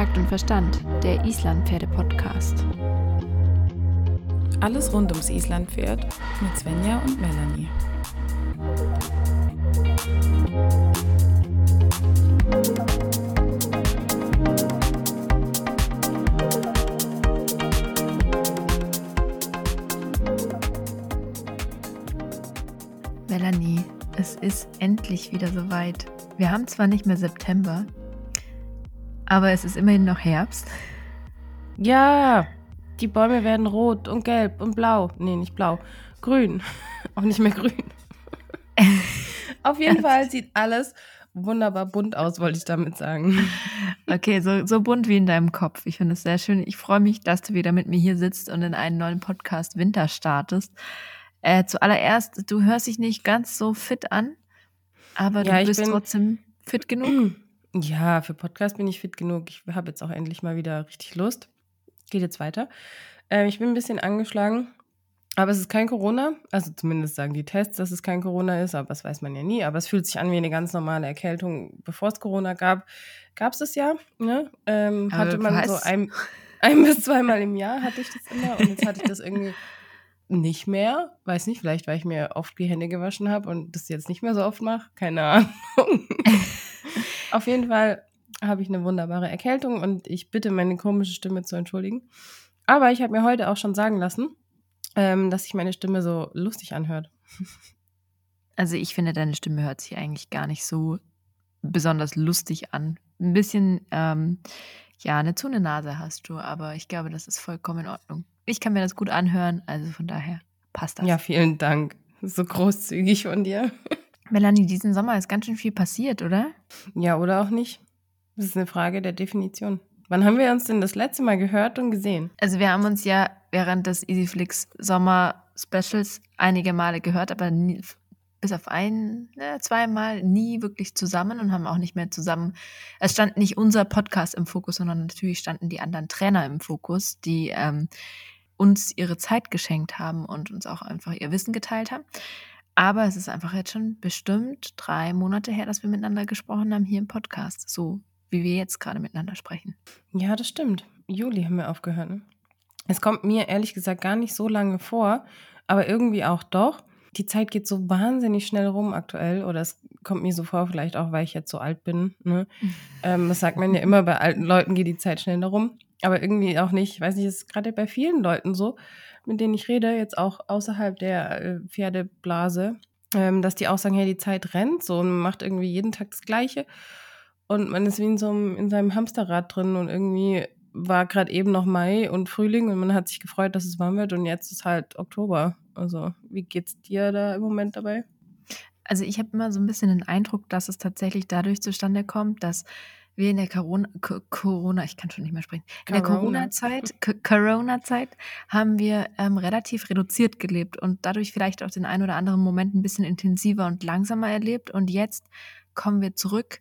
Takt und Verstand, der Islandpferde-Podcast. Alles rund ums Islandpferd mit Svenja und Melanie. Melanie, es ist endlich wieder soweit. Wir haben zwar nicht mehr September, aber es ist immerhin noch Herbst. Ja, die Bäume werden rot und gelb und blau. Nee, nicht blau. Grün. Auch nicht mehr grün. Auf jeden Fall sieht alles wunderbar bunt aus, wollte ich damit sagen. Okay, so, so bunt wie in deinem Kopf. Ich finde es sehr schön. Ich freue mich, dass du wieder mit mir hier sitzt und in einen neuen Podcast Winter startest. Äh, zuallererst, du hörst dich nicht ganz so fit an, aber ja, du bist trotzdem fit genug. Ja, für Podcast bin ich fit genug. Ich habe jetzt auch endlich mal wieder richtig Lust. Geht jetzt weiter. Ähm, ich bin ein bisschen angeschlagen, aber es ist kein Corona. Also zumindest sagen die Tests, dass es kein Corona ist, aber das weiß man ja nie. Aber es fühlt sich an wie eine ganz normale Erkältung. Bevor es Corona gab, gab es es ja. Ne? Ähm, hatte man was? so ein, ein bis zweimal im Jahr hatte ich das immer und jetzt hatte ich das irgendwie nicht mehr. Weiß nicht, vielleicht weil ich mir oft die Hände gewaschen habe und das jetzt nicht mehr so oft mache. Keine Ahnung. Auf jeden Fall habe ich eine wunderbare Erkältung und ich bitte meine komische Stimme zu entschuldigen. Aber ich habe mir heute auch schon sagen lassen, ähm, dass sich meine Stimme so lustig anhört. Also ich finde, deine Stimme hört sich eigentlich gar nicht so besonders lustig an. Ein bisschen, ähm, ja, eine Zunge-Nase hast du, aber ich glaube, das ist vollkommen in Ordnung. Ich kann mir das gut anhören, also von daher passt das. Ja, vielen Dank. So großzügig von dir. Melanie, diesen Sommer ist ganz schön viel passiert, oder? Ja, oder auch nicht. Das ist eine Frage der Definition. Wann haben wir uns denn das letzte Mal gehört und gesehen? Also wir haben uns ja während des EasyFlix Sommer Specials einige Male gehört, aber nie, bis auf ein, ne, zweimal nie wirklich zusammen und haben auch nicht mehr zusammen. Es stand nicht unser Podcast im Fokus, sondern natürlich standen die anderen Trainer im Fokus, die ähm, uns ihre Zeit geschenkt haben und uns auch einfach ihr Wissen geteilt haben. Aber es ist einfach jetzt schon bestimmt drei Monate her, dass wir miteinander gesprochen haben hier im Podcast. So wie wir jetzt gerade miteinander sprechen. Ja, das stimmt. Juli haben wir aufgehört. Ne? Es kommt mir ehrlich gesagt gar nicht so lange vor, aber irgendwie auch doch. Die Zeit geht so wahnsinnig schnell rum aktuell, oder es kommt mir so vor, vielleicht auch, weil ich jetzt so alt bin. Ne? ähm, das sagt man ja immer, bei alten Leuten geht die Zeit schneller rum, aber irgendwie auch nicht. Ich weiß nicht, es ist gerade bei vielen Leuten so, mit denen ich rede, jetzt auch außerhalb der äh, Pferdeblase, ähm, dass die auch sagen, hey, die Zeit rennt so und macht irgendwie jeden Tag das Gleiche und man ist wie in so einem, in seinem Hamsterrad drin und irgendwie war gerade eben noch Mai und Frühling und man hat sich gefreut, dass es warm wird und jetzt ist halt Oktober. Also, wie geht's dir da im Moment dabei? Also, ich habe immer so ein bisschen den Eindruck, dass es tatsächlich dadurch zustande kommt, dass wir in der Corona, Corona ich kann schon nicht mehr sprechen, in der Corona-Zeit, Corona-Zeit haben wir ähm, relativ reduziert gelebt und dadurch vielleicht auch den einen oder anderen Moment ein bisschen intensiver und langsamer erlebt und jetzt kommen wir zurück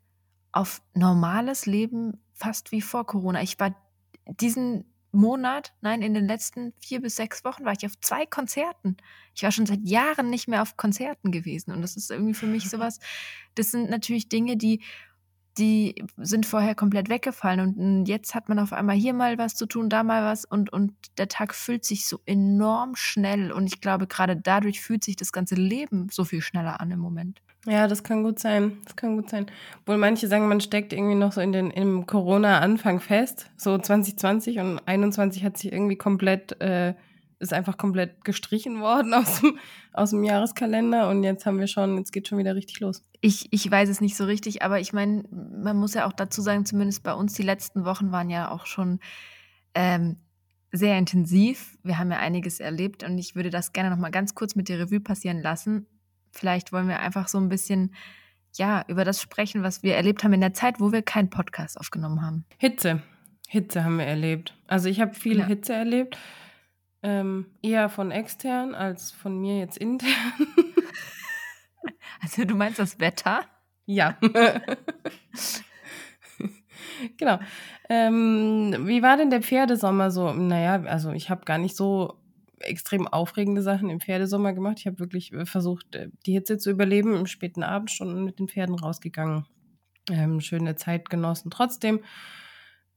auf normales Leben fast wie vor Corona. Ich war diesen Monat, nein, in den letzten vier bis sechs Wochen war ich auf zwei Konzerten. Ich war schon seit Jahren nicht mehr auf Konzerten gewesen. Und das ist irgendwie für mich sowas, das sind natürlich Dinge, die, die sind vorher komplett weggefallen. Und jetzt hat man auf einmal hier mal was zu tun, da mal was. Und, und der Tag fühlt sich so enorm schnell. Und ich glaube, gerade dadurch fühlt sich das ganze Leben so viel schneller an im Moment. Ja, das kann gut sein. Das kann gut sein. Obwohl manche sagen, man steckt irgendwie noch so in den im Corona-Anfang fest. So 2020 und 21 hat sich irgendwie komplett, äh, ist einfach komplett gestrichen worden aus dem, aus dem Jahreskalender und jetzt haben wir schon, jetzt geht schon wieder richtig los. Ich, ich weiß es nicht so richtig, aber ich meine, man muss ja auch dazu sagen, zumindest bei uns, die letzten Wochen waren ja auch schon ähm, sehr intensiv. Wir haben ja einiges erlebt und ich würde das gerne nochmal ganz kurz mit der Revue passieren lassen Vielleicht wollen wir einfach so ein bisschen ja, über das sprechen, was wir erlebt haben in der Zeit, wo wir keinen Podcast aufgenommen haben. Hitze. Hitze haben wir erlebt. Also ich habe viel ja. Hitze erlebt. Ähm, eher von extern als von mir jetzt intern. Also du meinst das Wetter? Ja. genau. Ähm, wie war denn der Pferdesommer so? Naja, also ich habe gar nicht so extrem aufregende Sachen im Pferdesommer gemacht. Ich habe wirklich äh, versucht, äh, die Hitze zu überleben, im späten Abendstunden mit den Pferden rausgegangen. Ähm, schöne Zeit genossen. Trotzdem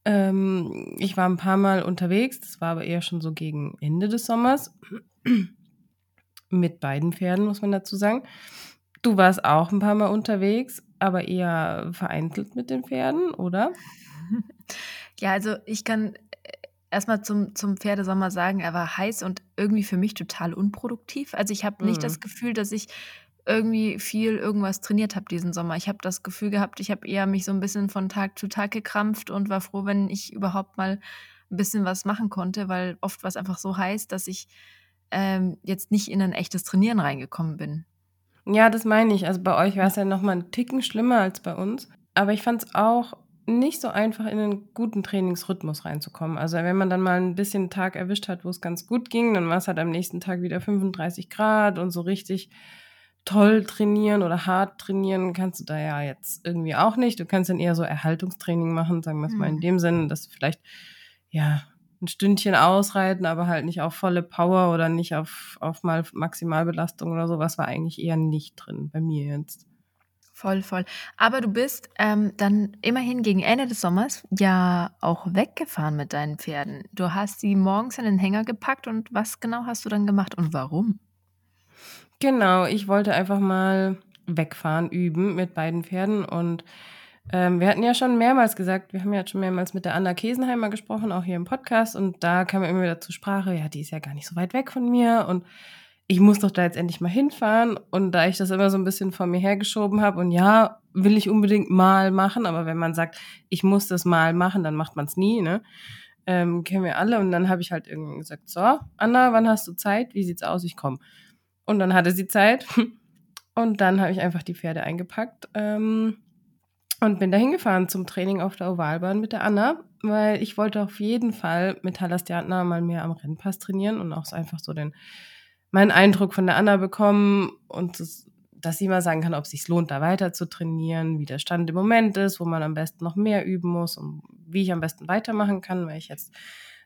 Ähm, ich war ein paar Mal unterwegs, das war aber eher schon so gegen Ende des Sommers. Mit beiden Pferden, muss man dazu sagen. Du warst auch ein paar Mal unterwegs, aber eher vereinzelt mit den Pferden, oder? Ja, also ich kann äh, erstmal zum, zum Pferdesommer sagen, er war heiß und irgendwie für mich total unproduktiv. Also ich habe nicht mhm. das Gefühl, dass ich irgendwie viel irgendwas trainiert habe diesen Sommer. Ich habe das Gefühl gehabt, ich habe eher mich so ein bisschen von Tag zu Tag gekrampft und war froh, wenn ich überhaupt mal ein bisschen was machen konnte, weil oft war es einfach so heiß, dass ich ähm, jetzt nicht in ein echtes Trainieren reingekommen bin. Ja, das meine ich. Also bei euch war es ja noch mal einen Ticken schlimmer als bei uns. Aber ich fand es auch nicht so einfach, in einen guten Trainingsrhythmus reinzukommen. Also wenn man dann mal ein bisschen einen Tag erwischt hat, wo es ganz gut ging, dann war es halt am nächsten Tag wieder 35 Grad und so richtig toll trainieren oder hart trainieren kannst du da ja jetzt irgendwie auch nicht. Du kannst dann eher so Erhaltungstraining machen, sagen wir es mhm. mal in mhm. dem Sinne, dass du vielleicht ja ein Stündchen ausreiten, aber halt nicht auf volle Power oder nicht auf, auf mal Maximalbelastung oder sowas war eigentlich eher nicht drin bei mir jetzt. Voll, voll. Aber du bist ähm, dann immerhin gegen Ende des Sommers ja auch weggefahren mit deinen Pferden. Du hast sie morgens in den Hänger gepackt und was genau hast du dann gemacht und warum? Genau, ich wollte einfach mal wegfahren, üben mit beiden Pferden und ähm, wir hatten ja schon mehrmals gesagt, wir haben ja schon mehrmals mit der Anna Kesenheimer gesprochen, auch hier im Podcast und da kam immer wieder zur Sprache, ja, die ist ja gar nicht so weit weg von mir und ich muss doch da jetzt endlich mal hinfahren und da ich das immer so ein bisschen vor mir hergeschoben habe und ja, will ich unbedingt mal machen, aber wenn man sagt, ich muss das mal machen, dann macht man es nie, ne? Ähm, kennen wir alle und dann habe ich halt irgendwie gesagt, so, Anna, wann hast du Zeit? Wie sieht's aus? Ich komme. Und dann hatte sie Zeit. Und dann habe ich einfach die Pferde eingepackt ähm, und bin dahin gefahren zum Training auf der Ovalbahn mit der Anna, weil ich wollte auf jeden Fall mit Halastiatna mal mehr am Rennpass trainieren und auch einfach so den meinen Eindruck von der Anna bekommen und das, dass sie mal sagen kann, ob es sich lohnt, da weiter zu trainieren, wie der Stand im Moment ist, wo man am besten noch mehr üben muss und wie ich am besten weitermachen kann, weil ich jetzt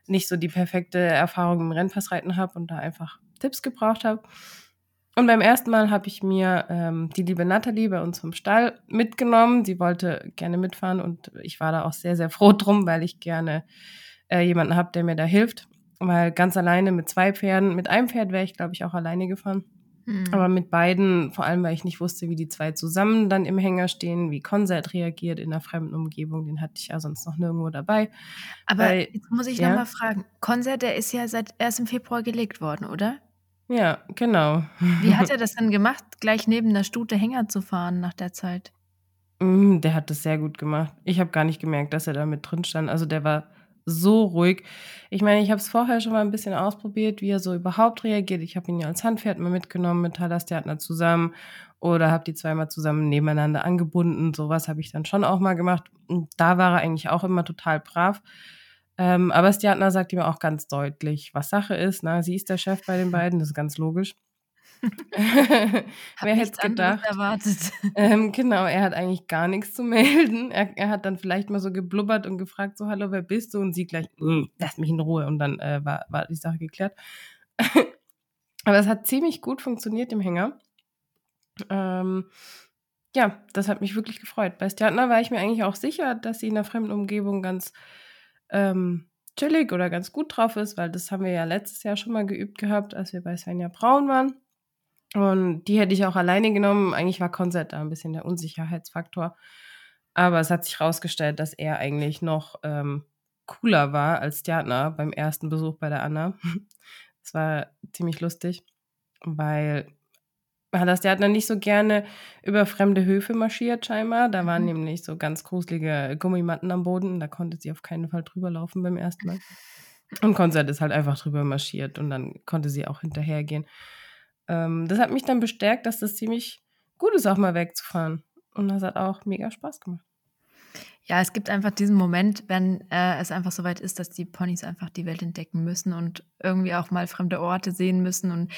nicht so die perfekte Erfahrung im Rennpassreiten habe und da einfach Tipps gebraucht habe. Und beim ersten Mal habe ich mir ähm, die liebe Nathalie bei uns vom Stall mitgenommen. Sie wollte gerne mitfahren und ich war da auch sehr, sehr froh drum, weil ich gerne äh, jemanden habe, der mir da hilft. Weil ganz alleine mit zwei Pferden, mit einem Pferd wäre ich, glaube ich, auch alleine gefahren. Mhm. Aber mit beiden, vor allem weil ich nicht wusste, wie die zwei zusammen dann im Hänger stehen, wie Konzert reagiert in einer fremden Umgebung, den hatte ich ja sonst noch nirgendwo dabei. Aber weil, jetzt muss ich ja? nochmal fragen, Konzert, der ist ja seit 1. Februar gelegt worden, oder? Ja, genau. Wie hat er das denn gemacht, gleich neben der Stute Hänger zu fahren nach der Zeit? Mm, der hat das sehr gut gemacht. Ich habe gar nicht gemerkt, dass er da mit drin stand. Also der war so ruhig. Ich meine, ich habe es vorher schon mal ein bisschen ausprobiert, wie er so überhaupt reagiert. Ich habe ihn ja als Handpferd mal mitgenommen mit Talas Theatner zusammen oder habe die zweimal zusammen nebeneinander angebunden. Sowas habe ich dann schon auch mal gemacht. Und da war er eigentlich auch immer total brav. Ähm, aber Stjatna sagt ihm auch ganz deutlich, was Sache ist. Na, sie ist der Chef bei den beiden, das ist ganz logisch. Wer hätte es gedacht? Erwartet. Ähm, genau, er hat eigentlich gar nichts zu melden. Er, er, hat dann vielleicht mal so geblubbert und gefragt, so, hallo, wer bist du? Und sie gleich, mm, lass mich in Ruhe. Und dann äh, war, war die Sache geklärt. Aber es hat ziemlich gut funktioniert im Hänger. Ähm, ja, das hat mich wirklich gefreut. Bei Stjatna war ich mir eigentlich auch sicher, dass sie in der fremden Umgebung ganz ähm, chillig oder ganz gut drauf ist, weil das haben wir ja letztes Jahr schon mal geübt gehabt, als wir bei Svenja Braun waren. Und die hätte ich auch alleine genommen. Eigentlich war Konzert da ein bisschen der Unsicherheitsfaktor. Aber es hat sich herausgestellt, dass er eigentlich noch ähm, cooler war als Stjartner beim ersten Besuch bei der Anna. Das war ziemlich lustig, weil das der hat dann nicht so gerne über fremde Höfe marschiert, scheinbar. Da waren mhm. nämlich so ganz gruselige Gummimatten am Boden. Da konnte sie auf keinen Fall drüber laufen beim ersten Mal. Und Konzert ist halt einfach drüber marschiert und dann konnte sie auch hinterhergehen. Ähm, das hat mich dann bestärkt, dass das ziemlich gut ist, auch mal wegzufahren. Und das hat auch mega Spaß gemacht. Ja, es gibt einfach diesen Moment, wenn äh, es einfach so weit ist, dass die Ponys einfach die Welt entdecken müssen und irgendwie auch mal fremde Orte sehen müssen und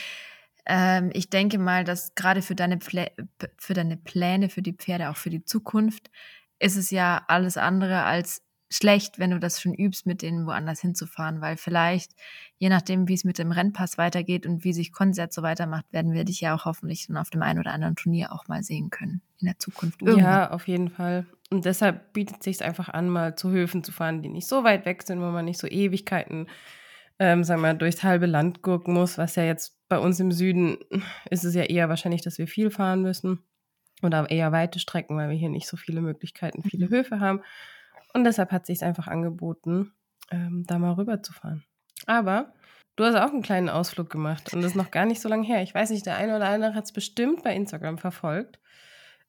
ähm, ich denke mal, dass gerade für deine, für deine Pläne, für die Pferde, auch für die Zukunft, ist es ja alles andere als schlecht, wenn du das schon übst, mit denen woanders hinzufahren, weil vielleicht, je nachdem, wie es mit dem Rennpass weitergeht und wie sich Konzert so weitermacht, werden wir dich ja auch hoffentlich dann auf dem einen oder anderen Turnier auch mal sehen können in der Zukunft. Irgendwann. Ja, auf jeden Fall. Und deshalb bietet es sich einfach an, mal zu Höfen zu fahren, die nicht so weit weg sind, wo man nicht so Ewigkeiten, ähm, sagen wir mal, durchs halbe Land gucken muss, was ja jetzt bei uns im Süden ist es ja eher wahrscheinlich, dass wir viel fahren müssen oder eher weite Strecken, weil wir hier nicht so viele Möglichkeiten, viele mhm. Höfe haben. Und deshalb hat sich einfach angeboten, ähm, da mal rüberzufahren. Aber du hast auch einen kleinen Ausflug gemacht und das ist noch gar nicht so lange her. Ich weiß nicht, der eine oder andere hat es bestimmt bei Instagram verfolgt.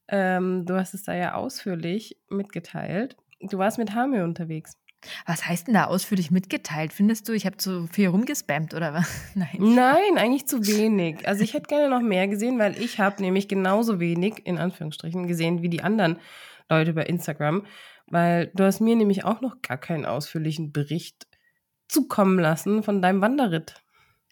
Ähm, du hast es da ja ausführlich mitgeteilt. Du warst mit Hamir unterwegs. Was heißt denn da ausführlich mitgeteilt? Findest du, ich habe zu viel rumgespammt oder was? Nein. Nein, eigentlich zu wenig. Also ich hätte gerne noch mehr gesehen, weil ich habe nämlich genauso wenig, in Anführungsstrichen, gesehen wie die anderen Leute bei Instagram. Weil du hast mir nämlich auch noch gar keinen ausführlichen Bericht zukommen lassen von deinem Wanderritt.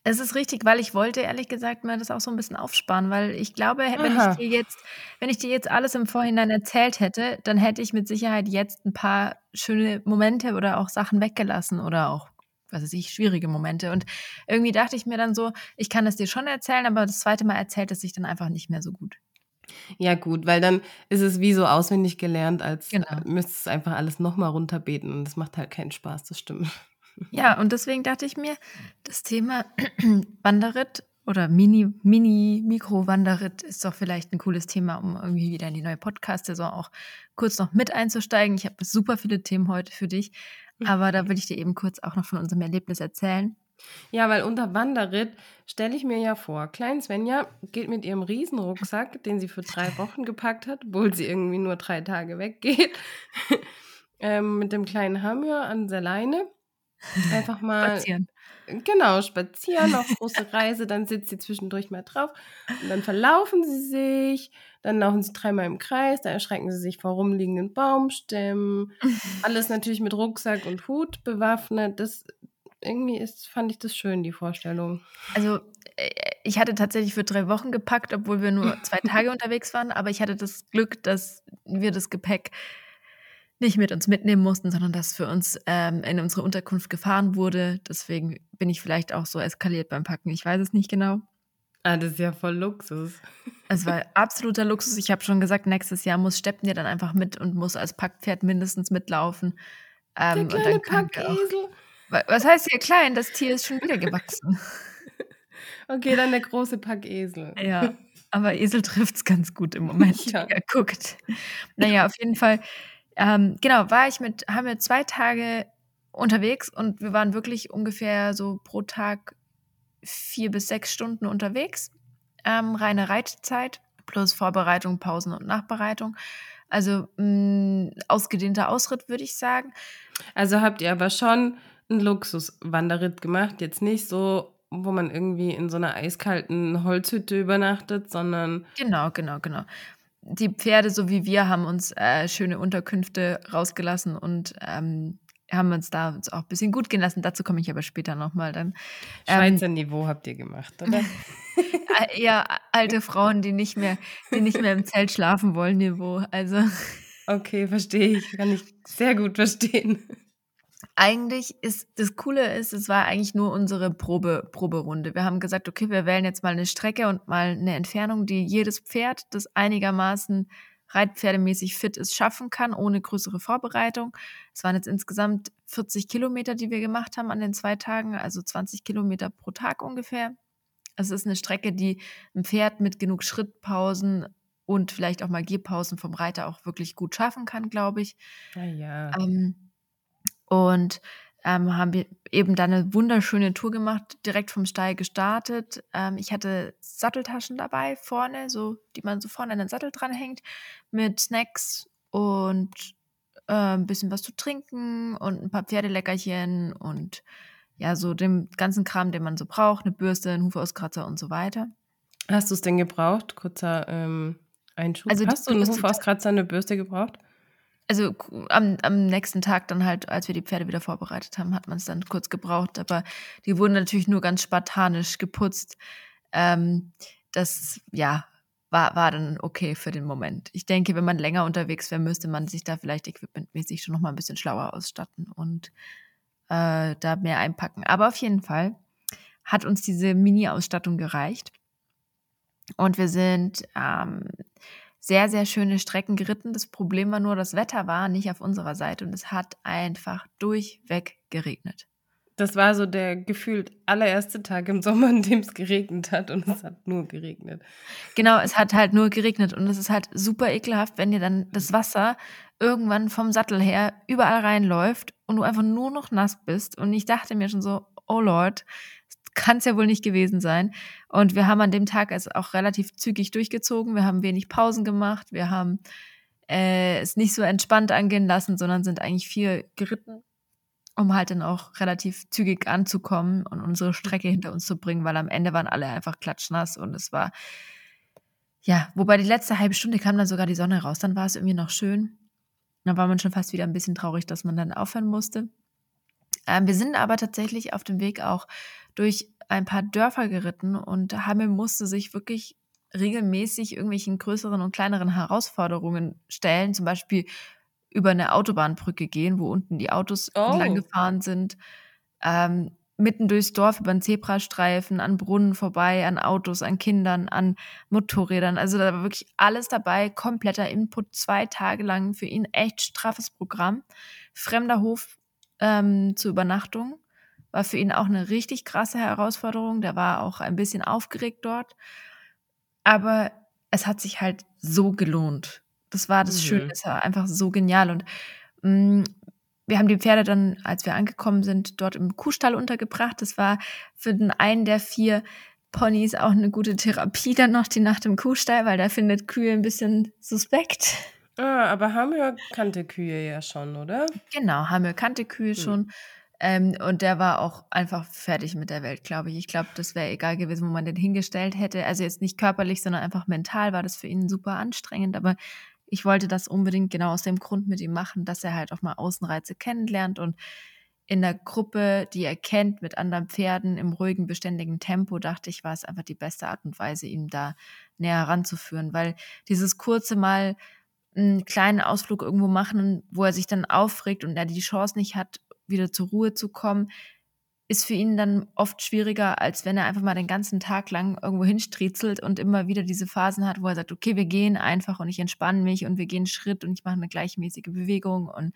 Es ist richtig, weil ich wollte ehrlich gesagt mal das auch so ein bisschen aufsparen, weil ich glaube, wenn ich dir jetzt, wenn ich dir jetzt alles im Vorhinein erzählt hätte, dann hätte ich mit Sicherheit jetzt ein paar schöne Momente oder auch Sachen weggelassen oder auch, was weiß ich, schwierige Momente. Und irgendwie dachte ich mir dann so, ich kann es dir schon erzählen, aber das zweite Mal erzählt es sich dann einfach nicht mehr so gut. Ja, gut, weil dann ist es wie so auswendig gelernt, als genau. müsstest du einfach alles nochmal runterbeten und das macht halt keinen Spaß, das stimmt. Ja, und deswegen dachte ich mir, das Thema Wanderritt oder Mini, Mini, Mikro-Wanderritt ist doch vielleicht ein cooles Thema, um irgendwie wieder in die neue Podcast-Saison auch kurz noch mit einzusteigen. Ich habe super viele Themen heute für dich, aber da will ich dir eben kurz auch noch von unserem Erlebnis erzählen. Ja, weil unter Wanderritt stelle ich mir ja vor, Klein Svenja geht mit ihrem Riesenrucksack, den sie für drei Wochen gepackt hat, obwohl sie irgendwie nur drei Tage weggeht, ähm, mit dem kleinen Hammer an der Leine Einfach mal. Spazieren. Genau, spazieren auf große Reise, dann sitzt sie zwischendurch mal drauf und dann verlaufen sie sich, dann laufen sie dreimal im Kreis, da erschrecken sie sich vor rumliegenden Baumstämmen. Alles natürlich mit Rucksack und Hut bewaffnet. Das irgendwie ist, fand ich das schön, die Vorstellung. Also, äh, ich hatte tatsächlich für drei Wochen gepackt, obwohl wir nur zwei Tage unterwegs waren, aber ich hatte das Glück, dass wir das Gepäck nicht mit uns mitnehmen mussten, sondern dass für uns ähm, in unsere Unterkunft gefahren wurde. Deswegen bin ich vielleicht auch so eskaliert beim Packen. Ich weiß es nicht genau. Ah, das ist ja voll Luxus. Es war absoluter Luxus. Ich habe schon gesagt, nächstes Jahr muss Steppen ja dann einfach mit und muss als Packpferd mindestens mitlaufen. Ähm, Der kleine Packesel. Was heißt hier klein? Das Tier ist schon wieder gewachsen. okay, dann der große Packesel. Ja, aber Esel trifft es ganz gut im Moment. Ja. Er guckt. Naja, auf jeden Fall ähm, genau, war ich mit, haben wir zwei Tage unterwegs und wir waren wirklich ungefähr so pro Tag vier bis sechs Stunden unterwegs. Ähm, reine Reitzeit plus Vorbereitung, Pausen und Nachbereitung. Also mh, mm, ausgedehnter Ausritt, würde ich sagen. Also habt ihr aber schon einen Luxuswanderritt gemacht, jetzt nicht so, wo man irgendwie in so einer eiskalten Holzhütte übernachtet, sondern. Genau, genau, genau die Pferde, so wie wir, haben uns äh, schöne Unterkünfte rausgelassen und ähm, haben uns da uns auch ein bisschen gut gehen lassen. Dazu komme ich aber später nochmal dann. Ähm, Schweizer Niveau habt ihr gemacht, oder? ja, alte Frauen, die nicht mehr, die nicht mehr im Zelt schlafen wollen, Niveau. Also. Okay, verstehe ich. Kann ich sehr gut verstehen eigentlich ist das Coole ist, es war eigentlich nur unsere Probe, Proberunde. Wir haben gesagt, okay, wir wählen jetzt mal eine Strecke und mal eine Entfernung, die jedes Pferd, das einigermaßen reitpferdemäßig fit ist, schaffen kann, ohne größere Vorbereitung. Es waren jetzt insgesamt 40 Kilometer, die wir gemacht haben an den zwei Tagen, also 20 Kilometer pro Tag ungefähr. Es ist eine Strecke, die ein Pferd mit genug Schrittpausen und vielleicht auch mal Gehpausen vom Reiter auch wirklich gut schaffen kann, glaube ich. Ja, ja. Ähm, und ähm, haben wir eben dann eine wunderschöne Tour gemacht, direkt vom Stall gestartet. Ähm, ich hatte Satteltaschen dabei vorne, so die man so vorne an den Sattel dranhängt, mit Snacks und äh, ein bisschen was zu trinken und ein paar Pferdeleckerchen und ja, so dem ganzen Kram, den man so braucht, eine Bürste, ein Hufauskratzer und so weiter. Hast du es denn gebraucht? Kurzer ähm, Einschub. Also Hast du einen Hufauskratzer, eine Bürste gebraucht? Also am, am nächsten Tag dann halt, als wir die Pferde wieder vorbereitet haben, hat man es dann kurz gebraucht. Aber die wurden natürlich nur ganz spartanisch geputzt. Ähm, das, ja, war, war dann okay für den Moment. Ich denke, wenn man länger unterwegs wäre, müsste man sich da vielleicht equipmentmäßig schon noch mal ein bisschen schlauer ausstatten und äh, da mehr einpacken. Aber auf jeden Fall hat uns diese Mini-Ausstattung gereicht. Und wir sind ähm, sehr, sehr schöne Strecken geritten. Das Problem war nur, das Wetter war nicht auf unserer Seite und es hat einfach durchweg geregnet. Das war so der gefühlt allererste Tag im Sommer, in dem es geregnet hat und es hat nur geregnet. Genau, es hat halt nur geregnet und es ist halt super ekelhaft, wenn dir dann das Wasser irgendwann vom Sattel her überall reinläuft und du einfach nur noch nass bist. Und ich dachte mir schon so, oh Lord, kann es ja wohl nicht gewesen sein. Und wir haben an dem Tag es auch relativ zügig durchgezogen. Wir haben wenig Pausen gemacht. Wir haben äh, es nicht so entspannt angehen lassen, sondern sind eigentlich viel geritten um halt dann auch relativ zügig anzukommen und unsere Strecke hinter uns zu bringen, weil am Ende waren alle einfach klatschnass und es war, ja, wobei die letzte halbe Stunde kam dann sogar die Sonne raus, dann war es irgendwie noch schön. Dann war man schon fast wieder ein bisschen traurig, dass man dann aufhören musste. Ähm, wir sind aber tatsächlich auf dem Weg auch durch ein paar Dörfer geritten und Hamel musste sich wirklich regelmäßig irgendwelchen größeren und kleineren Herausforderungen stellen, zum Beispiel über eine Autobahnbrücke gehen, wo unten die Autos oh. entlang gefahren sind. Ähm, mitten durchs Dorf über einen Zebrastreifen, an Brunnen vorbei, an Autos, an Kindern, an Motorrädern. Also da war wirklich alles dabei, kompletter Input, zwei Tage lang für ihn echt straffes Programm. Fremder Hof ähm, zur Übernachtung war für ihn auch eine richtig krasse Herausforderung. Der war auch ein bisschen aufgeregt dort. Aber es hat sich halt so gelohnt. Das war das mhm. Schöne, es war einfach so genial. Und mh, mm, wir haben die Pferde dann, als wir angekommen sind, dort im Kuhstall untergebracht. Das war für den einen der vier Ponys auch eine gute Therapie dann noch die Nacht im Kuhstall, weil da findet Kühe ein bisschen suspekt. Ah, aber Hamir kannte Kühe ja schon, oder? Genau, Hamir kannte Kühe hm. schon. Ähm, und der war auch einfach fertig mit der Welt, glaube ich. Ich glaube, das wäre egal gewesen, wo man den hingestellt hätte. Also jetzt nicht körperlich, sondern einfach mental war das für ihn super anstrengend. Aber ich wollte das unbedingt genau aus dem Grund mit ihm machen, dass er halt auch mal Außenreize kennenlernt und in der Gruppe, die er kennt, mit anderen Pferden im ruhigen, beständigen Tempo, dachte ich, war es einfach die beste Art und Weise, ihm da näher ranzuführen, weil dieses kurze Mal einen kleinen Ausflug irgendwo machen, wo er sich dann aufregt und er die Chance nicht hat, wieder zur Ruhe zu kommen, ist für ihn dann oft schwieriger, als wenn er einfach mal den ganzen Tag lang irgendwo hinstriezelt und immer wieder diese Phasen hat, wo er sagt, okay, wir gehen einfach und ich entspanne mich und wir gehen Schritt und ich mache eine gleichmäßige Bewegung und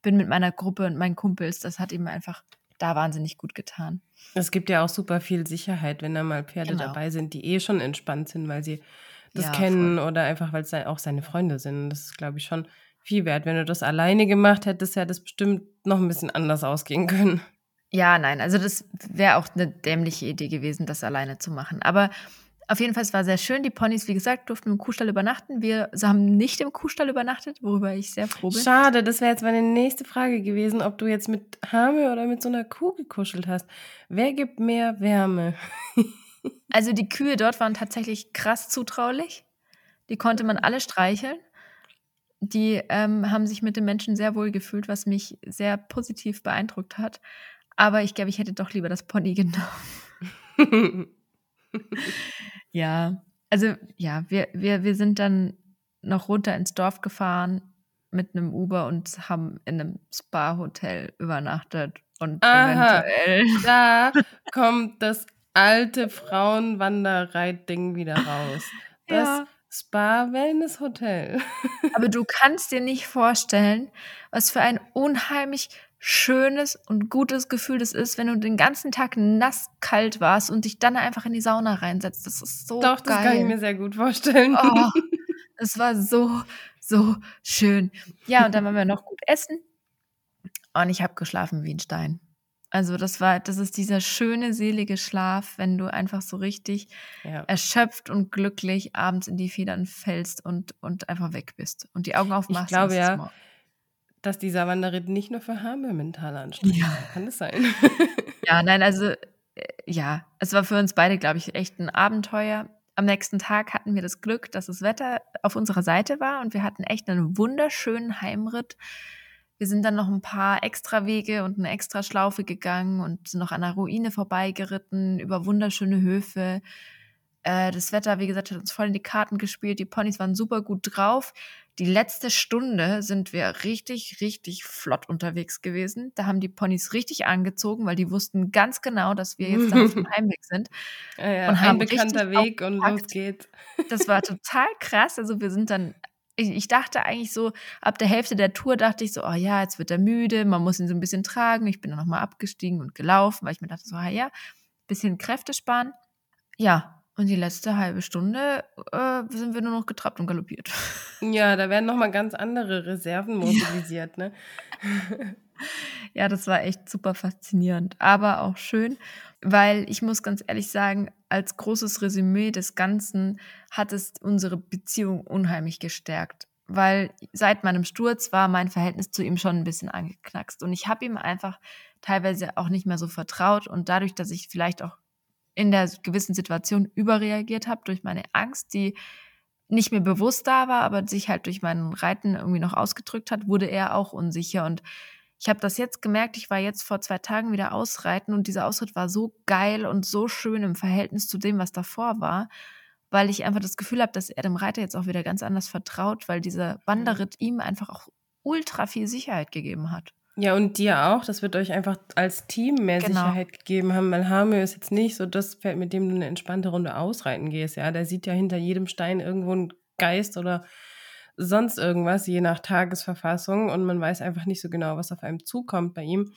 bin mit meiner Gruppe und meinen Kumpels. Das hat ihm einfach da wahnsinnig gut getan. Es gibt ja auch super viel Sicherheit, wenn da mal Pferde genau. dabei sind, die eh schon entspannt sind, weil sie das ja, kennen voll. oder einfach, weil es auch seine Freunde sind. Das ist, glaube ich, schon viel wert. Wenn du das alleine gemacht hättest, hätte das bestimmt noch ein bisschen anders ausgehen können. Ja, nein, also das wäre auch eine dämliche Idee gewesen, das alleine zu machen. Aber auf jeden Fall, es war sehr schön. Die Ponys, wie gesagt, durften im Kuhstall übernachten. Wir haben nicht im Kuhstall übernachtet, worüber ich sehr froh bin. Schade, das wäre jetzt meine nächste Frage gewesen, ob du jetzt mit Hame oder mit so einer Kuh gekuschelt hast. Wer gibt mehr Wärme? also die Kühe dort waren tatsächlich krass zutraulich. Die konnte man alle streicheln. Die ähm, haben sich mit den Menschen sehr wohl gefühlt, was mich sehr positiv beeindruckt hat. Aber ich glaube, ich hätte doch lieber das Pony genommen. ja, also ja, wir, wir, wir sind dann noch runter ins Dorf gefahren mit einem Uber und haben in einem Spa-Hotel übernachtet. Und Aha, eventuell. Da kommt das alte Frauenwanderreit-Ding wieder raus. Das ja. Spa-Wellness-Hotel. Aber du kannst dir nicht vorstellen, was für ein unheimlich schönes und gutes Gefühl das ist, wenn du den ganzen Tag nass kalt warst und dich dann einfach in die Sauna reinsetzt. Das ist so Doch, geil. das kann ich mir sehr gut vorstellen. Oh, es war so, so schön. Ja, und dann waren wir noch gut essen und ich habe geschlafen wie ein Stein. Also das war, das ist dieser schöne, selige Schlaf, wenn du einfach so richtig ja. erschöpft und glücklich abends in die Federn fällst und, und einfach weg bist und die Augen aufmachst. Ich glaube ja, dass dieser Wanderritt nicht nur für Hamel mental anstrengend ja. Kann es sein? ja, nein, also äh, ja, es war für uns beide, glaube ich, echt ein Abenteuer. Am nächsten Tag hatten wir das Glück, dass das Wetter auf unserer Seite war und wir hatten echt einen wunderschönen Heimritt. Wir sind dann noch ein paar extra Wege und eine extra Schlaufe gegangen und sind noch an einer Ruine vorbeigeritten, über wunderschöne Höfe. Äh, das Wetter, wie gesagt, hat uns voll in die Karten gespielt. Die Ponys waren super gut drauf. Die letzte Stunde sind wir richtig, richtig flott unterwegs gewesen. Da haben die Ponys richtig angezogen, weil die wussten ganz genau, dass wir jetzt auf dem Heimweg sind. Ja, ja, und ein bekannter Weg und los geht's. Das war total krass. Also wir sind dann ich, dachte eigentlich so, ab der Hälfte der Tour dachte ich so, oh ja, jetzt wird er müde, man muss ihn so ein bisschen tragen. Ich bin dann nochmal abgestiegen und gelaufen, weil ich mir dachte so, ah ja, bisschen Kräfte sparen. Ja, und die letzte halbe Stunde äh, sind wir nur noch getrappt und galoppiert. Ja, da werden nochmal ganz andere Reserven mobilisiert, ja. ne? ja, das war echt super faszinierend, aber auch schön, weil ich muss ganz ehrlich sagen, als großes Resümee des Ganzen hat es unsere Beziehung unheimlich gestärkt. Weil seit meinem Sturz war mein Verhältnis zu ihm schon ein bisschen angeknackst. Und ich habe ihm einfach teilweise auch nicht mehr so vertraut. Und dadurch, dass ich vielleicht auch in der gewissen Situation überreagiert habe durch meine Angst, die nicht mehr bewusst da war, aber sich halt durch meinen Reiten irgendwie noch ausgedrückt hat, wurde er auch unsicher. Und ich habe das jetzt gemerkt, ich war jetzt vor zwei Tagen wieder ausreiten und dieser Ausritt war so geil und so schön im Verhältnis zu dem, was davor war, weil ich einfach das Gefühl habe, dass er dem Reiter jetzt auch wieder ganz anders vertraut, weil dieser Wanderritt ihm einfach auch ultra viel Sicherheit gegeben hat. Ja, und dir auch. Das wird euch einfach als Team mehr genau. Sicherheit gegeben haben, weil Hamio ist jetzt nicht so das Pferd, mit dem du eine entspannte Runde ausreiten gehst. Ja, der sieht ja hinter jedem Stein irgendwo einen Geist oder sonst irgendwas, je nach Tagesverfassung. Und man weiß einfach nicht so genau, was auf einem zukommt bei ihm.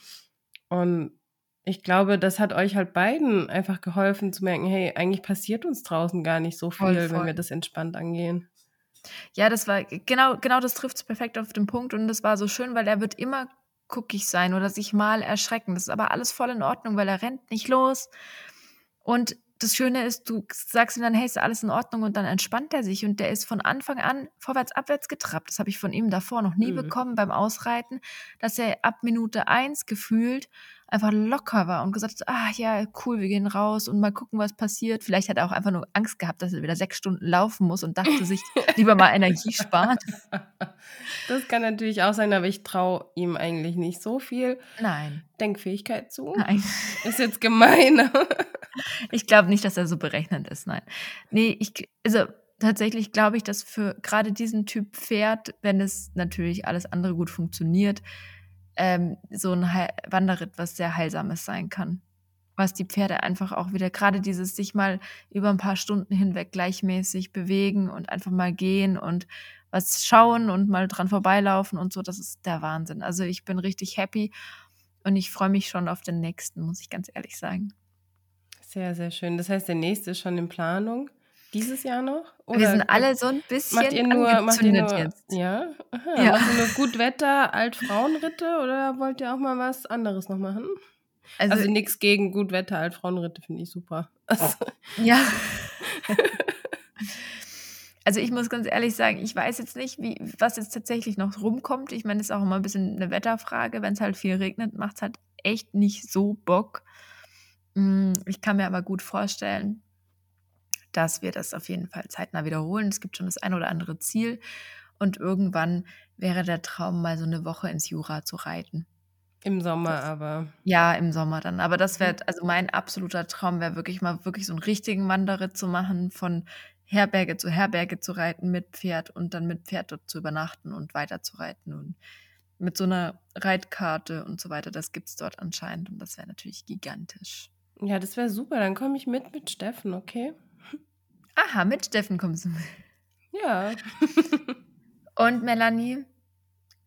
Und ich glaube, das hat euch halt beiden einfach geholfen zu merken, hey, eigentlich passiert uns draußen gar nicht so viel, voll, voll. wenn wir das entspannt angehen. Ja, das war genau, genau das trifft es perfekt auf den Punkt und das war so schön, weil er wird immer guckig sein oder sich mal erschrecken. Das ist aber alles voll in Ordnung, weil er rennt nicht los. Und das Schöne ist, du sagst ihm dann, hey, ist alles in Ordnung und dann entspannt er sich und der ist von Anfang an vorwärts, abwärts getrappt. Das habe ich von ihm davor noch nie mhm. bekommen beim Ausreiten, dass er ab Minute eins gefühlt einfach locker war und gesagt hat, ah ja, cool, wir gehen raus und mal gucken, was passiert. Vielleicht hat er auch einfach nur Angst gehabt, dass er wieder sechs Stunden laufen muss und dachte sich, lieber mal Energie sparen. Das kann natürlich auch sein, aber ich traue ihm eigentlich nicht so viel Nein. Denkfähigkeit zu. Nein. Ist jetzt gemein. ich glaube nicht, dass er so berechnend ist, nein. Nee, ich, also tatsächlich glaube ich, dass für gerade diesen Typ Pferd, wenn es natürlich alles andere gut funktioniert, ähm, so ein He Wanderritt was sehr Heilsames sein kann. Was die Pferde einfach auch wieder, gerade dieses sich mal über ein paar Stunden hinweg gleichmäßig bewegen und einfach mal gehen und was schauen und mal dran vorbeilaufen und so, das ist der Wahnsinn. Also ich bin richtig happy und ich freue mich schon auf den nächsten, muss ich ganz ehrlich sagen. Sehr, sehr schön. Das heißt, der nächste ist schon in Planung. Dieses Jahr noch? Oder wir sind alle so ein bisschen macht ihr nur, macht ihr nur, jetzt. Ja? Aha, ja. Macht ihr nur Gutwetter, Altfrauenritte oder wollt ihr auch mal was anderes noch machen? Also, also nichts gegen Gutwetter, Altfrauenritte finde ich super. Also. Ja. also ich muss ganz ehrlich sagen, ich weiß jetzt nicht, wie, was jetzt tatsächlich noch rumkommt. Ich meine, es ist auch immer ein bisschen eine Wetterfrage. Wenn es halt viel regnet, macht es halt echt nicht so Bock. Hm, ich kann mir aber gut vorstellen, dass wir das auf jeden Fall zeitnah wiederholen. Es gibt schon das ein oder andere Ziel. Und irgendwann wäre der Traum, mal so eine Woche ins Jura zu reiten. Im Sommer das, aber. Ja, im Sommer dann. Aber das wäre, also mein absoluter Traum wäre wirklich mal wirklich so einen richtigen Wanderritt zu machen, von Herberge zu Herberge zu reiten mit Pferd und dann mit Pferd dort zu übernachten und weiter zu reiten und mit so einer Reitkarte und so weiter. Das gibt es dort anscheinend und das wäre natürlich gigantisch. Ja, das wäre super. Dann komme ich mit mit Steffen, okay? Aha, mit Steffen kommst du mit. Ja. und Melanie,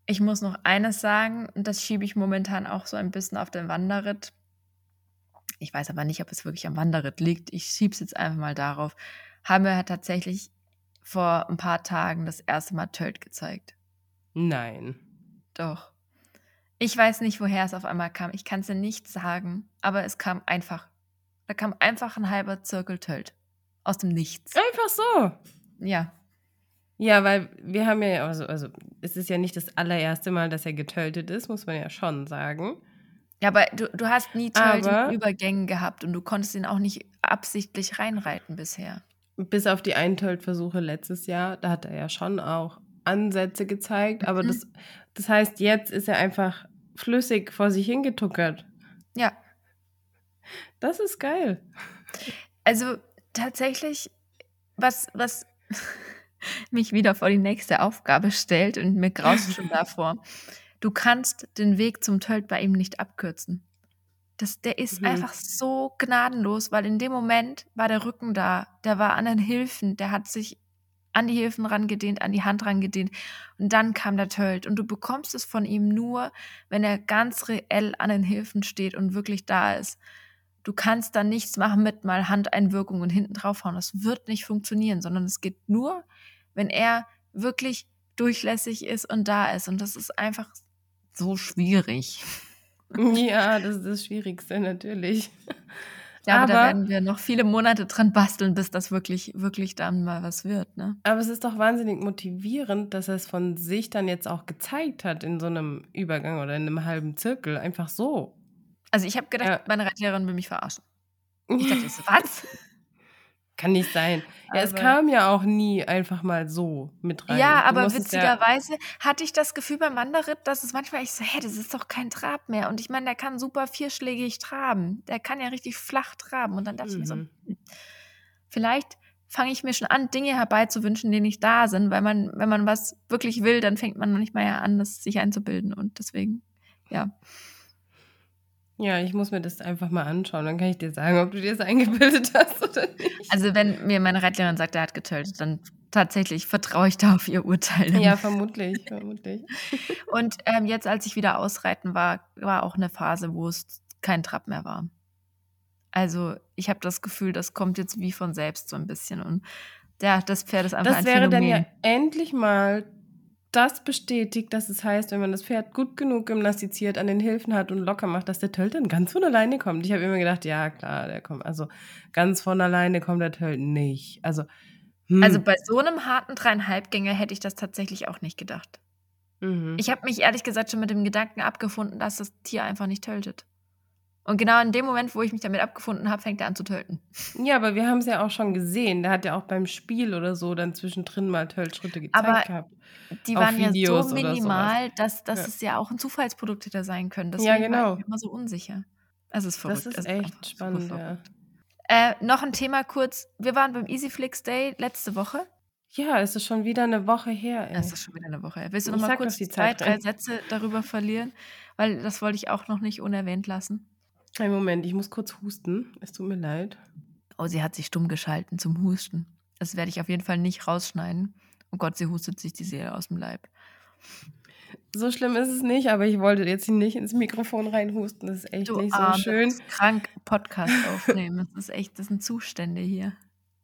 ich muss noch eines sagen, und das schiebe ich momentan auch so ein bisschen auf den Wanderritt. Ich weiß aber nicht, ob es wirklich am Wanderritt liegt. Ich schiebe es jetzt einfach mal darauf. Haben wir tatsächlich vor ein paar Tagen das erste Mal Tölt gezeigt. Nein. Doch. Ich weiß nicht, woher es auf einmal kam. Ich kann es dir nicht sagen, aber es kam einfach. Da kam einfach ein halber Zirkel Tölt. Aus dem Nichts. Einfach so. Ja. Ja, weil wir haben ja, also, also es ist ja nicht das allererste Mal, dass er getötet ist, muss man ja schon sagen. Ja, aber du, du hast nie Tölt-Übergänge gehabt und du konntest ihn auch nicht absichtlich reinreiten bisher. Bis auf die Eintölt-Versuche letztes Jahr, da hat er ja schon auch Ansätze gezeigt, aber mhm. das, das heißt, jetzt ist er einfach flüssig vor sich hingetuckert. Ja. Das ist geil. Also tatsächlich, was, was mich wieder vor die nächste Aufgabe stellt und mir graust schon davor. Du kannst den Weg zum Tölt bei ihm nicht abkürzen. Das, der ist mhm. einfach so gnadenlos, weil in dem Moment war der Rücken da, der war an den Hilfen, der hat sich an die Hilfen rangedehnt, an die Hand rangedehnt und dann kam der Tölt und du bekommst es von ihm nur, wenn er ganz reell an den Hilfen steht und wirklich da ist. Du kannst dann nichts machen mit mal Handeinwirkung und hinten draufhauen. Das wird nicht funktionieren, sondern es geht nur, wenn er wirklich durchlässig ist und da ist. Und das ist einfach so schwierig. Ja, das ist das Schwierigste natürlich. Ja, aber, aber, da werden wir noch viele Monate dran basteln, bis das wirklich, wirklich dann mal was wird. Ne? Aber es ist doch wahnsinnig motivierend, dass er es von sich dann jetzt auch gezeigt hat in so einem Übergang oder in einem halben Zirkel. Einfach so. Also ich habe gedacht, ja. meine Reitlehrerin will mich verarschen. Ich dachte, was? Kann nicht sein. Ja, aber es kam ja auch nie einfach mal so mit rein. Ja, aber witzigerweise ja hatte ich das Gefühl beim Wanderritt, dass es manchmal ich so, hä, das ist doch kein Trab mehr. Und ich meine, der kann super vierschlägig traben. Der kann ja richtig flach traben. Und dann dachte mhm. ich mir so, mhm. hm, vielleicht fange ich mir schon an, Dinge herbeizuwünschen, die nicht da sind, weil man, wenn man was wirklich will, dann fängt man noch nicht mal ja an, das sich einzubilden. Und deswegen, ja. Ja, ich muss mir das einfach mal anschauen. Dann kann ich dir sagen, ob du dir das eingebildet hast oder nicht. Also, wenn mir meine Reitlehrerin sagt, er hat getötet, dann tatsächlich vertraue ich da auf ihr Urteil. Ja, vermutlich, vermutlich. Und ähm, jetzt, als ich wieder ausreiten war, war auch eine Phase, wo es kein Trab mehr war. Also, ich habe das Gefühl, das kommt jetzt wie von selbst so ein bisschen. Und ja, das Pferd ist einfach das ein Phänomen. Das wäre dann ja endlich mal das bestätigt, dass es heißt, wenn man das Pferd gut genug gymnastiziert, an den Hilfen hat und locker macht, dass der Tölt dann ganz von alleine kommt. Ich habe immer gedacht, ja klar, der kommt, also ganz von alleine kommt der Tölt nicht. Also, hm. also bei so einem harten Dreieinhalbgänger hätte ich das tatsächlich auch nicht gedacht. Mhm. Ich habe mich ehrlich gesagt schon mit dem Gedanken abgefunden, dass das Tier einfach nicht töltet. Und genau in dem Moment, wo ich mich damit abgefunden habe, fängt er an zu töten. Ja, aber wir haben es ja auch schon gesehen. Der hat ja auch beim Spiel oder so dann zwischendrin mal Töltschritte gezeigt aber gehabt. Die waren ja so minimal, dass, dass ja. es ja auch ein Zufallsprodukt hätte sein können. Deswegen ja, genau. war ich immer so unsicher. Es ist verrückt. Das ist echt spannend, ja. Äh, noch ein Thema kurz. Wir waren beim EasyFlix Day letzte Woche. Ja, es ist schon wieder eine Woche her. Ey. Es ist schon wieder eine Woche her. Willst du noch ich mal kurz zwei, drei Sätze darüber verlieren? Weil das wollte ich auch noch nicht unerwähnt lassen. Ein Moment, ich muss kurz husten. Es tut mir leid. Oh, sie hat sich stumm geschalten zum Husten. Das werde ich auf jeden Fall nicht rausschneiden. Oh Gott, sie hustet sich die Seele aus dem Leib. So schlimm ist es nicht, aber ich wollte jetzt nicht ins Mikrofon reinhusten. Das ist echt du nicht so schön. Du krank Podcast aufnehmen. Das ist echt, das sind Zustände hier.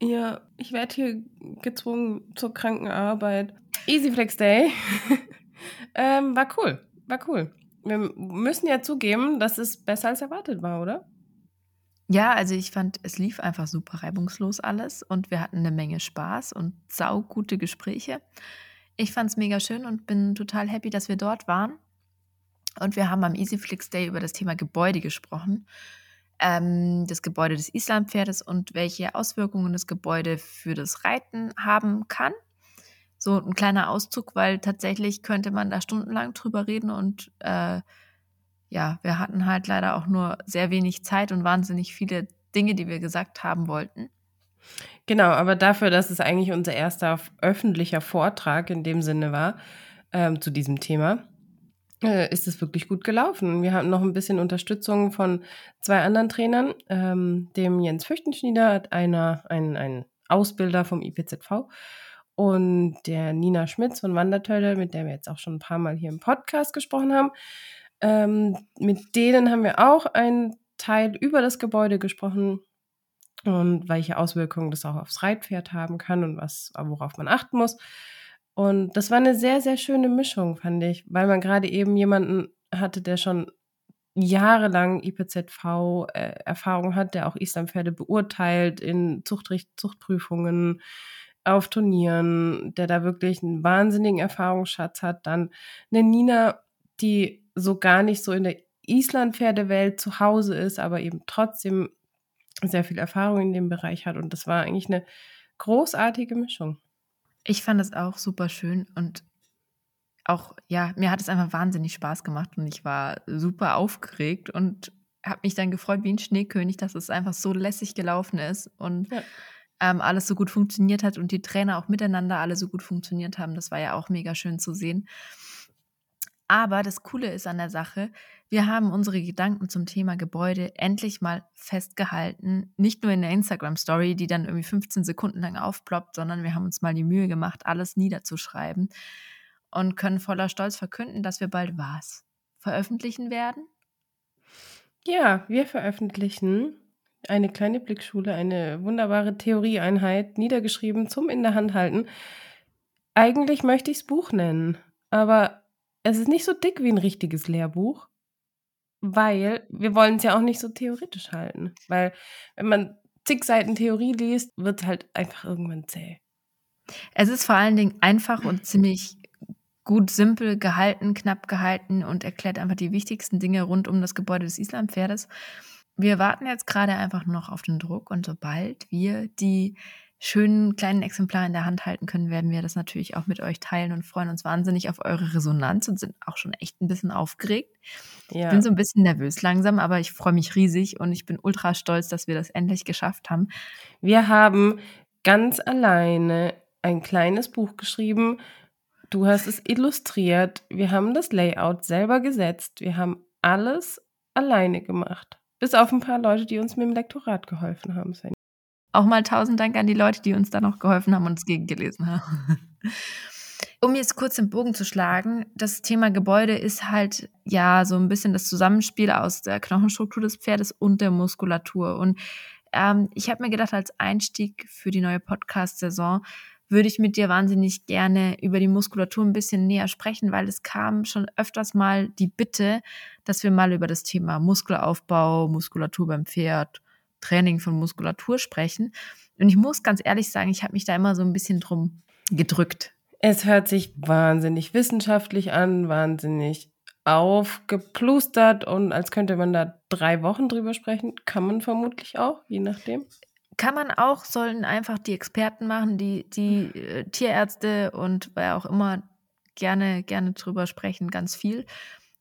Ja, ich werde hier gezwungen zur Krankenarbeit. Easy Flex Day. ähm, war cool. War cool wir müssen ja zugeben, dass es besser als erwartet war, oder? Ja, also ich fand, es lief einfach super reibungslos alles und wir hatten eine Menge Spaß und saugute Gespräche. Ich fand es mega schön und bin total happy, dass wir dort waren. Und wir haben am EasyFlix Day über das Thema Gebäude gesprochen. Ähm, das Gebäude des Islampferdes und welche Auswirkungen das Gebäude für das Reiten haben kann so ein kleiner Auszug, weil tatsächlich könnte man da stundenlang drüber reden und äh, ja, wir hatten halt leider auch nur sehr wenig Zeit und wahnsinnig viele Dinge, die wir gesagt haben wollten. Genau, aber dafür, dass es eigentlich unser erster öffentlicher Vortrag in dem Sinne war ähm, zu diesem Thema, äh, ist es wirklich gut gelaufen. Wir hatten noch ein bisschen Unterstützung von zwei anderen Trainern, ähm, dem Jens Fürchtenschnieder, einer, ein, ein Ausbilder vom IPZV und der Nina Schmitz von Wandertölle, mit der wir jetzt auch schon ein paar Mal hier im Podcast gesprochen haben. Ähm, mit denen haben wir auch einen Teil über das Gebäude gesprochen und welche Auswirkungen das auch aufs Reitpferd haben kann und was, worauf man achten muss. Und das war eine sehr, sehr schöne Mischung, fand ich, weil man gerade eben jemanden hatte, der schon jahrelang IPZV-Erfahrung äh, hat, der auch Islampferde beurteilt in Zuchtricht Zuchtprüfungen, auf Turnieren, der da wirklich einen wahnsinnigen Erfahrungsschatz hat. Dann eine Nina, die so gar nicht so in der Island-Pferdewelt zu Hause ist, aber eben trotzdem sehr viel Erfahrung in dem Bereich hat. Und das war eigentlich eine großartige Mischung. Ich fand es auch super schön und auch, ja, mir hat es einfach wahnsinnig Spaß gemacht und ich war super aufgeregt und habe mich dann gefreut wie ein Schneekönig, dass es einfach so lässig gelaufen ist. Und ja ähm, alles so gut funktioniert hat und die Trainer auch miteinander alle so gut funktioniert haben. Das war ja auch mega schön zu sehen. Aber das Coole ist an der Sache, wir haben unsere Gedanken zum Thema Gebäude endlich mal festgehalten. Nicht nur in der Instagram-Story, die dann irgendwie 15 Sekunden lang aufploppt, sondern wir haben uns mal die Mühe gemacht, alles niederzuschreiben und können voller Stolz verkünden, dass wir bald was veröffentlichen werden. Ja, wir veröffentlichen eine kleine Blickschule, eine wunderbare Theorieeinheit, niedergeschrieben zum in der Hand halten. Eigentlich möchte ich es Buch nennen, aber es ist nicht so dick wie ein richtiges Lehrbuch, weil wir wollen es ja auch nicht so theoretisch halten. Weil wenn man zig Seiten Theorie liest, wird es halt einfach irgendwann zäh. Es ist vor allen Dingen einfach und ziemlich gut simpel gehalten, knapp gehalten und erklärt einfach die wichtigsten Dinge rund um das Gebäude des Islampferdes. Wir warten jetzt gerade einfach noch auf den Druck und sobald wir die schönen kleinen Exemplare in der Hand halten können, werden wir das natürlich auch mit euch teilen und freuen uns wahnsinnig auf eure Resonanz und sind auch schon echt ein bisschen aufgeregt. Ja. Ich bin so ein bisschen nervös langsam, aber ich freue mich riesig und ich bin ultra stolz, dass wir das endlich geschafft haben. Wir haben ganz alleine ein kleines Buch geschrieben Du hast es illustriert. Wir haben das Layout selber gesetzt. Wir haben alles alleine gemacht. Bis auf ein paar Leute, die uns mit dem Lektorat geholfen haben. Auch mal tausend Dank an die Leute, die uns da noch geholfen haben und uns gegengelesen haben. Um jetzt kurz den Bogen zu schlagen, das Thema Gebäude ist halt ja so ein bisschen das Zusammenspiel aus der Knochenstruktur des Pferdes und der Muskulatur. Und ähm, ich habe mir gedacht, als Einstieg für die neue Podcast-Saison würde ich mit dir wahnsinnig gerne über die Muskulatur ein bisschen näher sprechen, weil es kam schon öfters mal die Bitte, dass wir mal über das Thema Muskelaufbau, Muskulatur beim Pferd, Training von Muskulatur sprechen. Und ich muss ganz ehrlich sagen, ich habe mich da immer so ein bisschen drum gedrückt. Es hört sich wahnsinnig wissenschaftlich an, wahnsinnig aufgeplustert und als könnte man da drei Wochen drüber sprechen. Kann man vermutlich auch, je nachdem kann man auch, sollen einfach die Experten machen, die, die äh, Tierärzte und wer auch immer gerne, gerne drüber sprechen, ganz viel.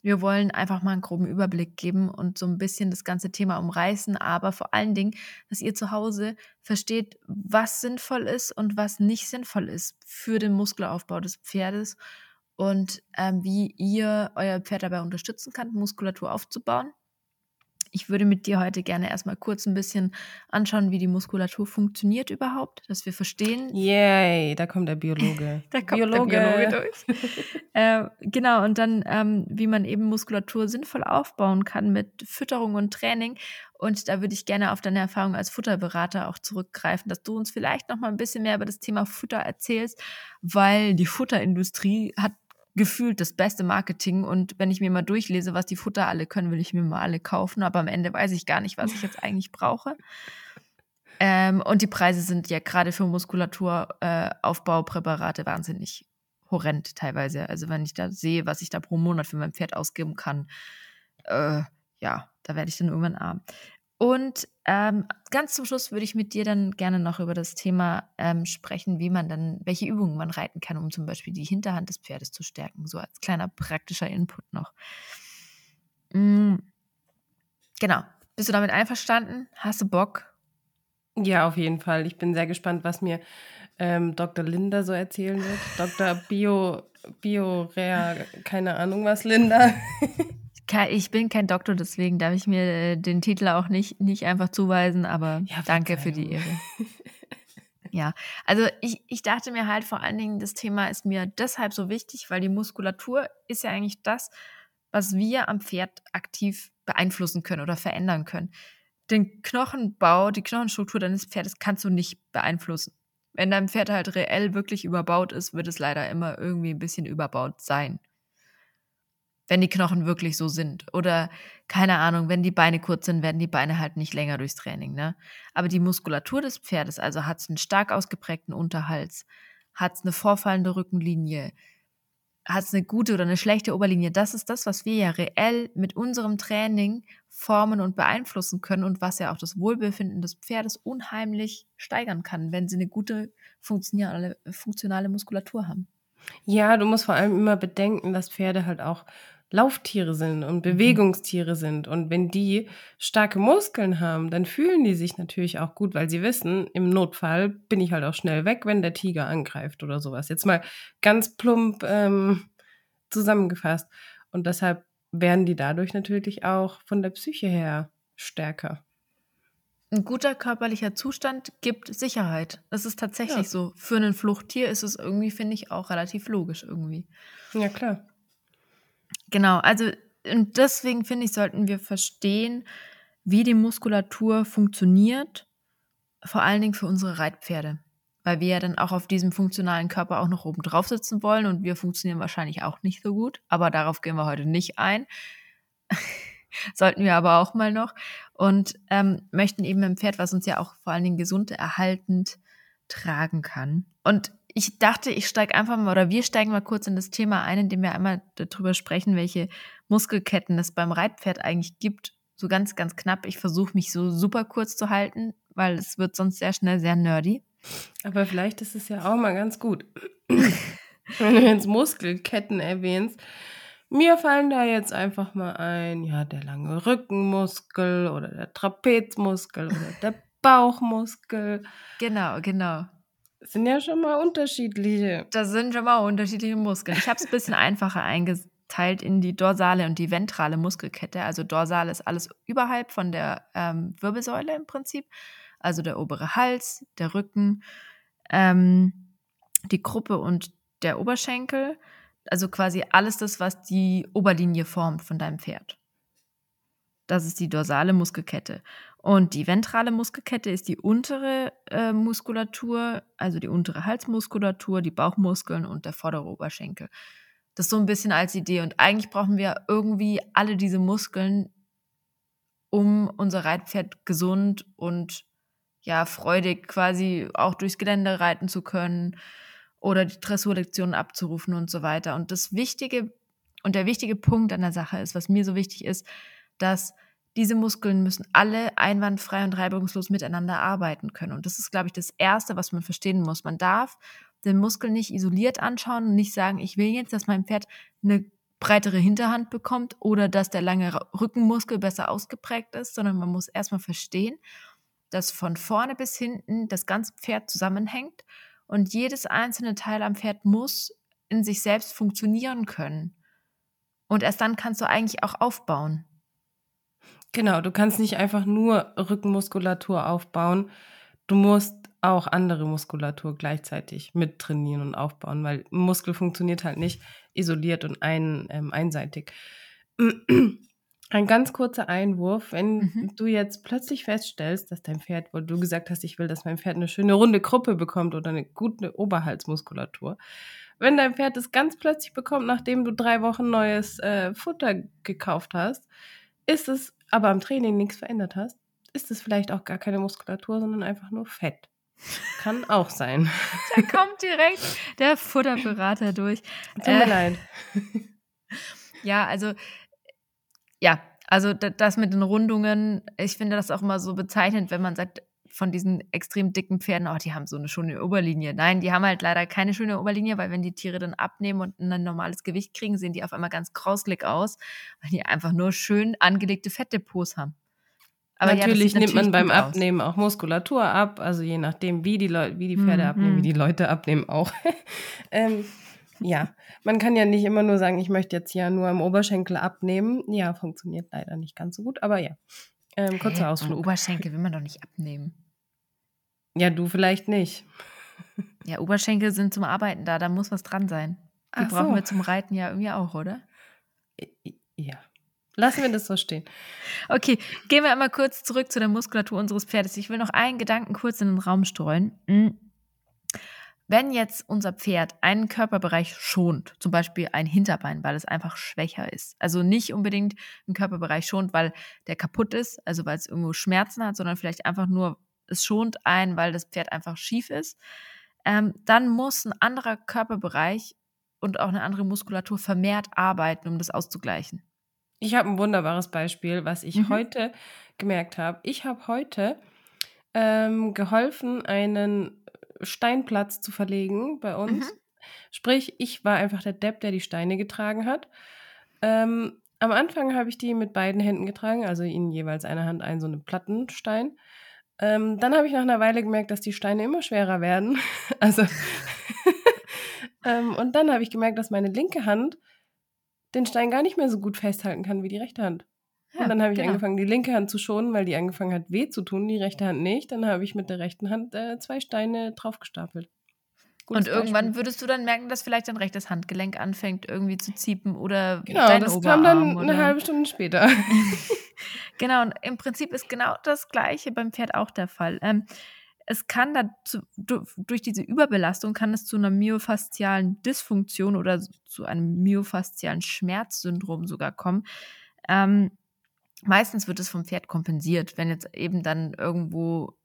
Wir wollen einfach mal einen groben Überblick geben und so ein bisschen das ganze Thema umreißen, aber vor allen Dingen, dass ihr zu Hause versteht, was sinnvoll ist und was nicht sinnvoll ist für den Muskelaufbau des Pferdes und ähm, wie ihr euer Pferd dabei unterstützen könnt, Muskulatur aufzubauen. Ich würde mit dir heute gerne erstmal kurz ein bisschen anschauen, wie die Muskulatur funktioniert überhaupt, dass wir verstehen. Yay, da kommt der Biologe. da kommt Biologe. der Biologe durch. äh, genau, und dann, ähm, wie man eben Muskulatur sinnvoll aufbauen kann mit Fütterung und Training. Und da würde ich gerne auf deine Erfahrung als Futterberater auch zurückgreifen, dass du uns vielleicht noch mal ein bisschen mehr über das Thema Futter erzählst, weil die Futterindustrie hat gefühlt das beste Marketing. Und wenn ich mir mal durchlese, was die Futter alle können, will ich mir mal alle kaufen. Aber am Ende weiß ich gar nicht, was ich jetzt eigentlich brauche. Ähm, und die Preise sind ja gerade für Muskulaturaufbaupräparate äh, wahnsinnig horrend teilweise. Also wenn ich da sehe, was ich da pro Monat für mein Pferd ausgeben kann, äh, ja, da werde ich dann irgendwann arm. Und ähm, ganz zum Schluss würde ich mit dir dann gerne noch über das Thema ähm, sprechen, wie man dann, welche Übungen man reiten kann, um zum Beispiel die Hinterhand des Pferdes zu stärken, so als kleiner praktischer Input noch. Mhm. Genau. Bist du damit einverstanden? Hast du Bock? Ja, auf jeden Fall. Ich bin sehr gespannt, was mir ähm, Dr. Linda so erzählen wird. Dr. Bio, Bio, Rea, keine Ahnung was, Linda. Ich bin kein Doktor, deswegen darf ich mir äh, den Titel auch nicht, nicht einfach zuweisen, aber ja, danke für die Ehre. ja, also ich, ich dachte mir halt vor allen Dingen, das Thema ist mir deshalb so wichtig, weil die Muskulatur ist ja eigentlich das, was wir am Pferd aktiv beeinflussen können oder verändern können. Den Knochenbau, die Knochenstruktur deines Pferdes kannst du nicht beeinflussen. Wenn dein Pferd halt reell wirklich überbaut ist, wird es leider immer irgendwie ein bisschen überbaut sein wenn die Knochen wirklich so sind. Oder keine Ahnung, wenn die Beine kurz sind, werden die Beine halt nicht länger durchs Training. Ne? Aber die Muskulatur des Pferdes, also hat es einen stark ausgeprägten Unterhals, hat es eine vorfallende Rückenlinie, hat es eine gute oder eine schlechte Oberlinie. Das ist das, was wir ja reell mit unserem Training formen und beeinflussen können und was ja auch das Wohlbefinden des Pferdes unheimlich steigern kann, wenn sie eine gute funktionale, funktionale Muskulatur haben. Ja, du musst vor allem immer bedenken, dass Pferde halt auch Lauftiere sind und mhm. Bewegungstiere sind. Und wenn die starke Muskeln haben, dann fühlen die sich natürlich auch gut, weil sie wissen, im Notfall bin ich halt auch schnell weg, wenn der Tiger angreift oder sowas. Jetzt mal ganz plump ähm, zusammengefasst. Und deshalb werden die dadurch natürlich auch von der Psyche her stärker. Ein guter körperlicher Zustand gibt Sicherheit. Das ist tatsächlich ja. so. Für ein Fluchttier ist es irgendwie, finde ich, auch relativ logisch irgendwie. Ja, klar. Genau, also und deswegen finde ich, sollten wir verstehen, wie die Muskulatur funktioniert, vor allen Dingen für unsere Reitpferde. Weil wir ja dann auch auf diesem funktionalen Körper auch noch oben drauf sitzen wollen und wir funktionieren wahrscheinlich auch nicht so gut, aber darauf gehen wir heute nicht ein. Sollten wir aber auch mal noch. Und ähm, möchten eben ein Pferd, was uns ja auch vor allen Dingen gesund erhaltend tragen kann. Und ich dachte, ich steige einfach mal, oder wir steigen mal kurz in das Thema ein, indem wir einmal darüber sprechen, welche Muskelketten es beim Reitpferd eigentlich gibt. So ganz, ganz knapp. Ich versuche mich so super kurz zu halten, weil es wird sonst sehr schnell sehr nerdy. Aber vielleicht ist es ja auch mal ganz gut, wenn du jetzt Muskelketten erwähnst. Mir fallen da jetzt einfach mal ein, ja, der lange Rückenmuskel oder der Trapezmuskel oder der Bauchmuskel. Genau, genau. Das sind ja schon mal unterschiedliche. Das sind schon mal unterschiedliche Muskeln. Ich habe es ein bisschen einfacher eingeteilt in die dorsale und die ventrale Muskelkette. Also dorsale ist alles überhalb von der ähm, Wirbelsäule im Prinzip. Also der obere Hals, der Rücken, ähm, die Gruppe und der Oberschenkel. Also quasi alles das, was die Oberlinie formt von deinem Pferd. Das ist die dorsale Muskelkette. Und die ventrale Muskelkette ist die untere äh, Muskulatur, also die untere Halsmuskulatur, die Bauchmuskeln und der vordere Oberschenkel. Das ist so ein bisschen als Idee. Und eigentlich brauchen wir irgendwie alle diese Muskeln, um unser Reitpferd gesund und ja, freudig quasi auch durchs Gelände reiten zu können oder die Dressurlektionen abzurufen und so weiter. Und das Wichtige und der wichtige Punkt an der Sache ist, was mir so wichtig ist, dass diese Muskeln müssen alle einwandfrei und reibungslos miteinander arbeiten können. Und das ist, glaube ich, das Erste, was man verstehen muss. Man darf den Muskel nicht isoliert anschauen und nicht sagen, ich will jetzt, dass mein Pferd eine breitere Hinterhand bekommt oder dass der lange Rückenmuskel besser ausgeprägt ist, sondern man muss erstmal verstehen, dass von vorne bis hinten das ganze Pferd zusammenhängt und jedes einzelne Teil am Pferd muss in sich selbst funktionieren können. Und erst dann kannst du eigentlich auch aufbauen. Genau, du kannst nicht einfach nur Rückenmuskulatur aufbauen. Du musst auch andere Muskulatur gleichzeitig mit trainieren und aufbauen, weil Muskel funktioniert halt nicht isoliert und ein, ähm, einseitig. Ein ganz kurzer Einwurf, wenn mhm. du jetzt plötzlich feststellst, dass dein Pferd, wo du gesagt hast, ich will, dass mein Pferd eine schöne runde Gruppe bekommt oder eine gute Oberhalsmuskulatur, wenn dein Pferd es ganz plötzlich bekommt, nachdem du drei Wochen neues äh, Futter gekauft hast, ist es aber am Training nichts verändert hast, ist es vielleicht auch gar keine Muskulatur, sondern einfach nur Fett. Kann auch sein. Da kommt direkt der Futterberater durch. Tut mir äh, leid. Ja, also, ja, also das mit den Rundungen, ich finde das auch immer so bezeichnend, wenn man sagt, von diesen extrem dicken Pferden, oh, die haben so eine schöne Oberlinie. Nein, die haben halt leider keine schöne Oberlinie, weil wenn die Tiere dann abnehmen und ein normales Gewicht kriegen, sehen die auf einmal ganz krauslig aus, weil die einfach nur schön angelegte Fettdepots haben. Aber natürlich, ja, nimmt man beim Abnehmen auch Muskulatur ab, also je nachdem, wie die, Leu wie die Pferde mhm. abnehmen, wie die Leute abnehmen auch. ähm, ja, man kann ja nicht immer nur sagen, ich möchte jetzt ja nur am Oberschenkel abnehmen. Ja, funktioniert leider nicht ganz so gut, aber ja. Ähm, kurzer Ausflug. Oberschenkel will man doch nicht abnehmen. Ja, du vielleicht nicht. Ja, Oberschenkel sind zum Arbeiten da, da muss was dran sein. Die Ach brauchen so. wir zum Reiten ja irgendwie auch, oder? Ja. Lassen wir das so stehen. Okay, gehen wir einmal kurz zurück zu der Muskulatur unseres Pferdes. Ich will noch einen Gedanken kurz in den Raum streuen. Wenn jetzt unser Pferd einen Körperbereich schont, zum Beispiel ein Hinterbein, weil es einfach schwächer ist, also nicht unbedingt einen Körperbereich schont, weil der kaputt ist, also weil es irgendwo Schmerzen hat, sondern vielleicht einfach nur, es schont ein, weil das Pferd einfach schief ist, ähm, dann muss ein anderer Körperbereich und auch eine andere Muskulatur vermehrt arbeiten, um das auszugleichen. Ich habe ein wunderbares Beispiel, was ich mhm. heute gemerkt habe. Ich habe heute ähm, geholfen, einen Steinplatz zu verlegen bei uns. Mhm. Sprich, ich war einfach der Depp, der die Steine getragen hat. Ähm, am Anfang habe ich die mit beiden Händen getragen, also in jeweils einer Hand einen so einen Plattenstein. Ähm, dann habe ich nach einer Weile gemerkt, dass die Steine immer schwerer werden. also ähm, und dann habe ich gemerkt, dass meine linke Hand den Stein gar nicht mehr so gut festhalten kann wie die rechte Hand. Ja, und dann habe ich genau. angefangen, die linke Hand zu schonen, weil die angefangen hat, weh zu tun, die rechte Hand nicht. Dann habe ich mit der rechten Hand äh, zwei Steine draufgestapelt. Gutes und irgendwann Beispiel. würdest du dann merken, dass vielleicht dein rechtes Handgelenk anfängt irgendwie zu ziepen oder genau, dein das Oberarm, kam dann oder? eine halbe Stunde später. genau, und im Prinzip ist genau das Gleiche beim Pferd auch der Fall. Ähm, es kann dazu, durch diese Überbelastung kann es zu einer myofaszialen Dysfunktion oder zu einem myofaszialen Schmerzsyndrom sogar kommen. Ähm, meistens wird es vom Pferd kompensiert, wenn jetzt eben dann irgendwo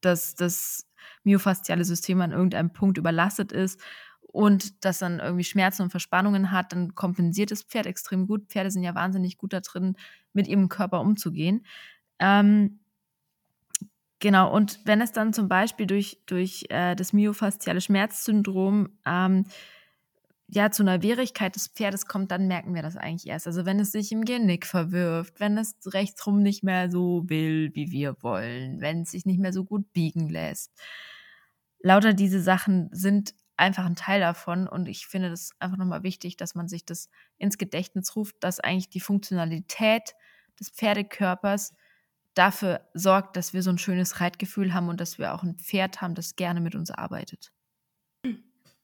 das, das myofasziale System an irgendeinem Punkt überlastet ist und das dann irgendwie Schmerzen und Verspannungen hat, dann kompensiert das Pferd extrem gut. Pferde sind ja wahnsinnig gut da drin, mit ihrem Körper umzugehen. Ähm, genau, und wenn es dann zum Beispiel durch, durch äh, das myofasziale Schmerzsyndrom ähm, ja, zu einer Wehrigkeit des Pferdes kommt, dann merken wir das eigentlich erst. Also wenn es sich im Genick verwirft, wenn es rechtsrum nicht mehr so will, wie wir wollen, wenn es sich nicht mehr so gut biegen lässt. Lauter diese Sachen sind einfach ein Teil davon und ich finde das einfach nochmal wichtig, dass man sich das ins Gedächtnis ruft, dass eigentlich die Funktionalität des Pferdekörpers dafür sorgt, dass wir so ein schönes Reitgefühl haben und dass wir auch ein Pferd haben, das gerne mit uns arbeitet.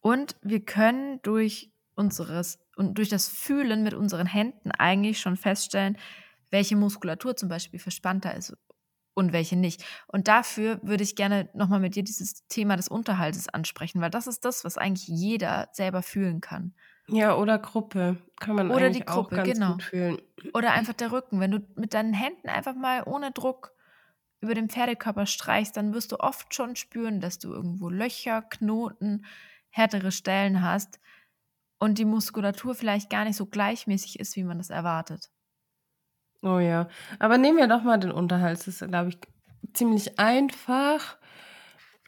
Und wir können durch unseres und durch das Fühlen mit unseren Händen eigentlich schon feststellen, welche Muskulatur zum Beispiel verspannter ist und welche nicht. Und dafür würde ich gerne nochmal mit dir dieses Thema des Unterhaltes ansprechen, weil das ist das, was eigentlich jeder selber fühlen kann. Ja, oder Gruppe. Kann man oder die Gruppe, auch ganz genau. gut fühlen. Oder einfach der Rücken. Wenn du mit deinen Händen einfach mal ohne Druck über den Pferdekörper streichst, dann wirst du oft schon spüren, dass du irgendwo Löcher, Knoten, härtere Stellen hast und die Muskulatur vielleicht gar nicht so gleichmäßig ist, wie man das erwartet. Oh ja, aber nehmen wir doch mal den Unterhals. Das ist, glaube ich, ziemlich einfach.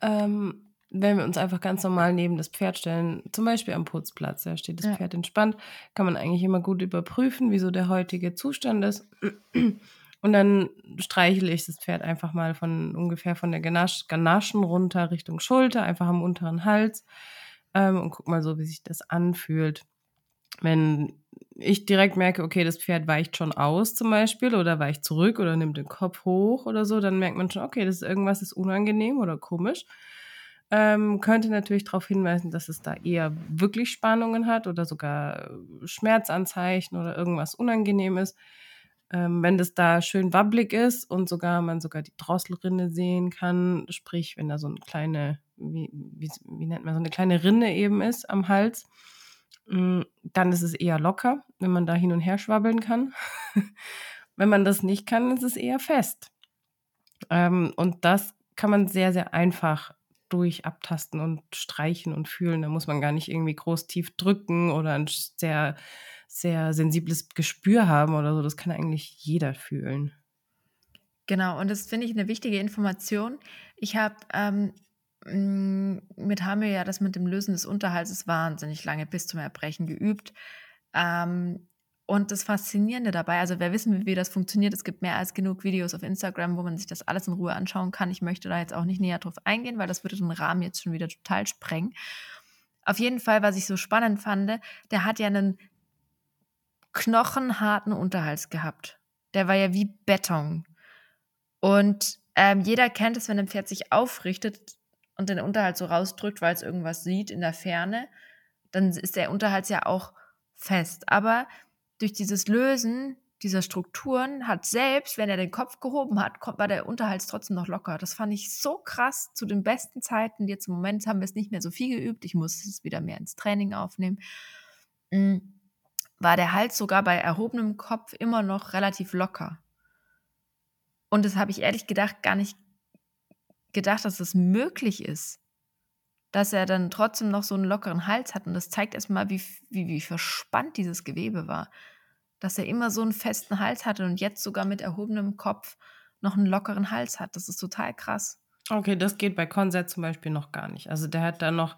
Ähm, wenn wir uns einfach ganz normal neben das Pferd stellen, zum Beispiel am Putzplatz, da steht das ja. Pferd entspannt, kann man eigentlich immer gut überprüfen, wieso der heutige Zustand ist. Und dann streichle ich das Pferd einfach mal von ungefähr von der Ganaschen runter Richtung Schulter, einfach am unteren Hals ähm, und guck mal so, wie sich das anfühlt. Wenn ich direkt merke, okay, das Pferd weicht schon aus zum Beispiel oder weicht zurück oder nimmt den Kopf hoch oder so, dann merkt man schon, okay, das ist irgendwas ist unangenehm oder komisch. Ähm, könnte natürlich darauf hinweisen, dass es da eher wirklich Spannungen hat oder sogar Schmerzanzeichen oder irgendwas Unangenehmes. Ähm, wenn das da schön wabbelig ist und sogar man sogar die Drosselrinne sehen kann, sprich, wenn da so eine kleine wie, wie, wie nennt man so eine kleine Rinne eben ist am Hals, mm, dann ist es eher locker, wenn man da hin und her schwabbeln kann. wenn man das nicht kann, ist es eher fest. Ähm, und das kann man sehr, sehr einfach durch abtasten und streichen und fühlen. Da muss man gar nicht irgendwie groß tief drücken oder ein sehr, sehr sensibles Gespür haben oder so. Das kann eigentlich jeder fühlen. Genau, und das finde ich eine wichtige Information. Ich habe ähm, hm, mit haben wir ja das mit dem Lösen des Unterhalts wahnsinnig lange bis zum Erbrechen geübt. Ähm, und das Faszinierende dabei, also wer wissen will, wie das funktioniert, es gibt mehr als genug Videos auf Instagram, wo man sich das alles in Ruhe anschauen kann. Ich möchte da jetzt auch nicht näher drauf eingehen, weil das würde den Rahmen jetzt schon wieder total sprengen. Auf jeden Fall, was ich so spannend fand, der hat ja einen knochenharten Unterhals gehabt. Der war ja wie Beton. Und ähm, jeder kennt es, wenn ein Pferd sich aufrichtet, und den Unterhalt so rausdrückt, weil es irgendwas sieht in der Ferne, dann ist der Unterhalt ja auch fest. Aber durch dieses Lösen dieser Strukturen hat selbst, wenn er den Kopf gehoben hat, war der Unterhalt trotzdem noch locker. Das fand ich so krass zu den besten Zeiten. Jetzt im Moment haben wir es nicht mehr so viel geübt. Ich muss es wieder mehr ins Training aufnehmen. Mm, war der Hals sogar bei erhobenem Kopf immer noch relativ locker. Und das habe ich ehrlich gedacht gar nicht gedacht, dass es möglich ist, dass er dann trotzdem noch so einen lockeren Hals hat. Und das zeigt erstmal, wie, wie, wie verspannt dieses Gewebe war. Dass er immer so einen festen Hals hatte und jetzt sogar mit erhobenem Kopf noch einen lockeren Hals hat. Das ist total krass. Okay, das geht bei Konzert zum Beispiel noch gar nicht. Also der hat da noch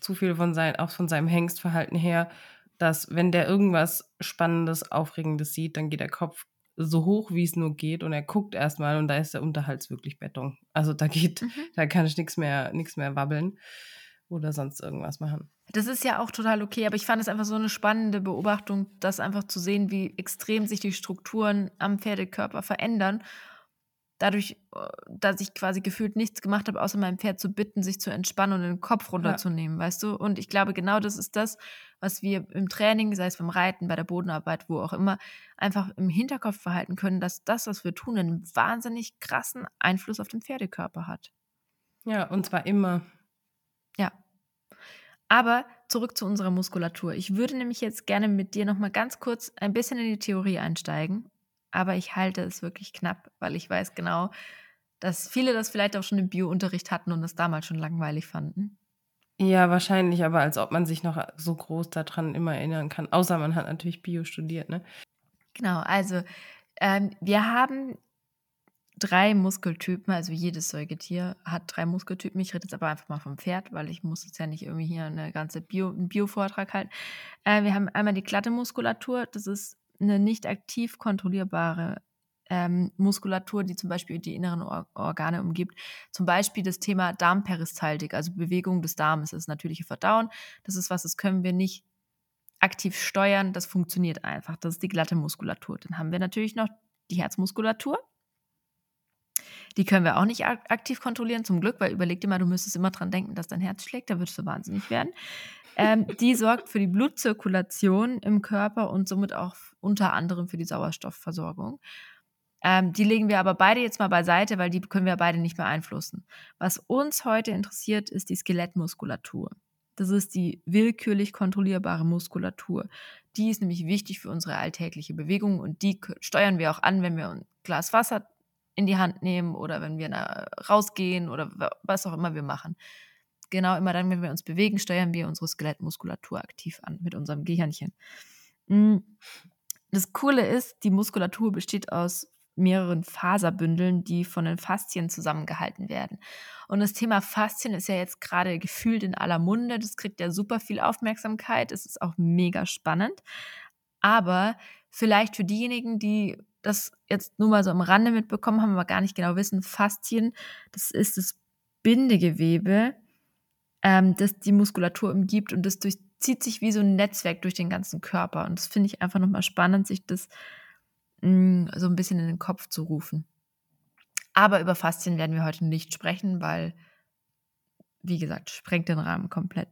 zu viel von sein, auch von seinem Hengstverhalten her, dass wenn der irgendwas Spannendes, Aufregendes sieht, dann geht der Kopf so hoch, wie es nur geht und er guckt erstmal und da ist der Unterhals wirklich Beton. Also da geht, mhm. da kann ich nichts mehr, nichts mehr wabbeln oder sonst irgendwas machen. Das ist ja auch total okay, aber ich fand es einfach so eine spannende Beobachtung, das einfach zu sehen, wie extrem sich die Strukturen am Pferdekörper verändern dadurch, äh, dass ich quasi gefühlt nichts gemacht habe, außer meinem Pferd zu bitten, sich zu entspannen und den Kopf runterzunehmen, ja. weißt du? Und ich glaube, genau das ist das, was wir im Training, sei es beim Reiten, bei der Bodenarbeit, wo auch immer, einfach im Hinterkopf verhalten können, dass das, was wir tun, einen wahnsinnig krassen Einfluss auf den Pferdekörper hat. Ja, und zwar immer. Ja. Aber zurück zu unserer Muskulatur. Ich würde nämlich jetzt gerne mit dir nochmal ganz kurz ein bisschen in die Theorie einsteigen aber ich halte es wirklich knapp, weil ich weiß genau, dass viele das vielleicht auch schon im Biounterricht hatten und es damals schon langweilig fanden. Ja, wahrscheinlich, aber als ob man sich noch so groß daran immer erinnern kann. Außer man hat natürlich Bio studiert, ne? Genau, also ähm, wir haben drei Muskeltypen, also jedes Säugetier hat drei Muskeltypen. Ich rede jetzt aber einfach mal vom Pferd, weil ich muss jetzt ja nicht irgendwie hier eine ganze Bio, einen Bio-Vortrag halten. Äh, wir haben einmal die glatte Muskulatur, das ist eine nicht aktiv kontrollierbare ähm, Muskulatur, die zum Beispiel die inneren Or Organe umgibt. Zum Beispiel das Thema Darmperistaltik, also Bewegung des Darmes, das natürliche Verdauen. Das ist was, das können wir nicht aktiv steuern, das funktioniert einfach. Das ist die glatte Muskulatur. Dann haben wir natürlich noch die Herzmuskulatur. Die können wir auch nicht aktiv kontrollieren, zum Glück, weil überleg dir mal, du müsstest immer dran denken, dass dein Herz schlägt, da würdest du wahnsinnig werden. Ähm, die sorgt für die Blutzirkulation im Körper und somit auch unter anderem für die Sauerstoffversorgung. Ähm, die legen wir aber beide jetzt mal beiseite, weil die können wir beide nicht beeinflussen. Was uns heute interessiert, ist die Skelettmuskulatur. Das ist die willkürlich kontrollierbare Muskulatur. Die ist nämlich wichtig für unsere alltägliche Bewegung und die steuern wir auch an, wenn wir ein Glas Wasser in die Hand nehmen oder wenn wir rausgehen oder was auch immer wir machen genau immer dann, wenn wir uns bewegen, steuern wir unsere Skelettmuskulatur aktiv an mit unserem Gehirnchen. Mm, das Coole ist, die Muskulatur besteht aus mehreren Faserbündeln, die von den Faszien zusammengehalten werden. Und das Thema Faszien ist ja jetzt gerade gefühlt in aller Munde. Das kriegt ja super viel Aufmerksamkeit. Es ist auch mega spannend. Aber vielleicht für diejenigen, die das jetzt nur mal so am Rande mitbekommen haben, aber gar nicht genau wissen, Faszien, das ist das Bindegewebe ähm, das die Muskulatur umgibt und das durchzieht sich wie so ein Netzwerk durch den ganzen Körper. Und das finde ich einfach nochmal spannend, sich das mh, mm, so ein bisschen in den Kopf zu rufen. Aber über Faszien werden wir heute nicht sprechen, weil, wie gesagt, sprengt den Rahmen komplett.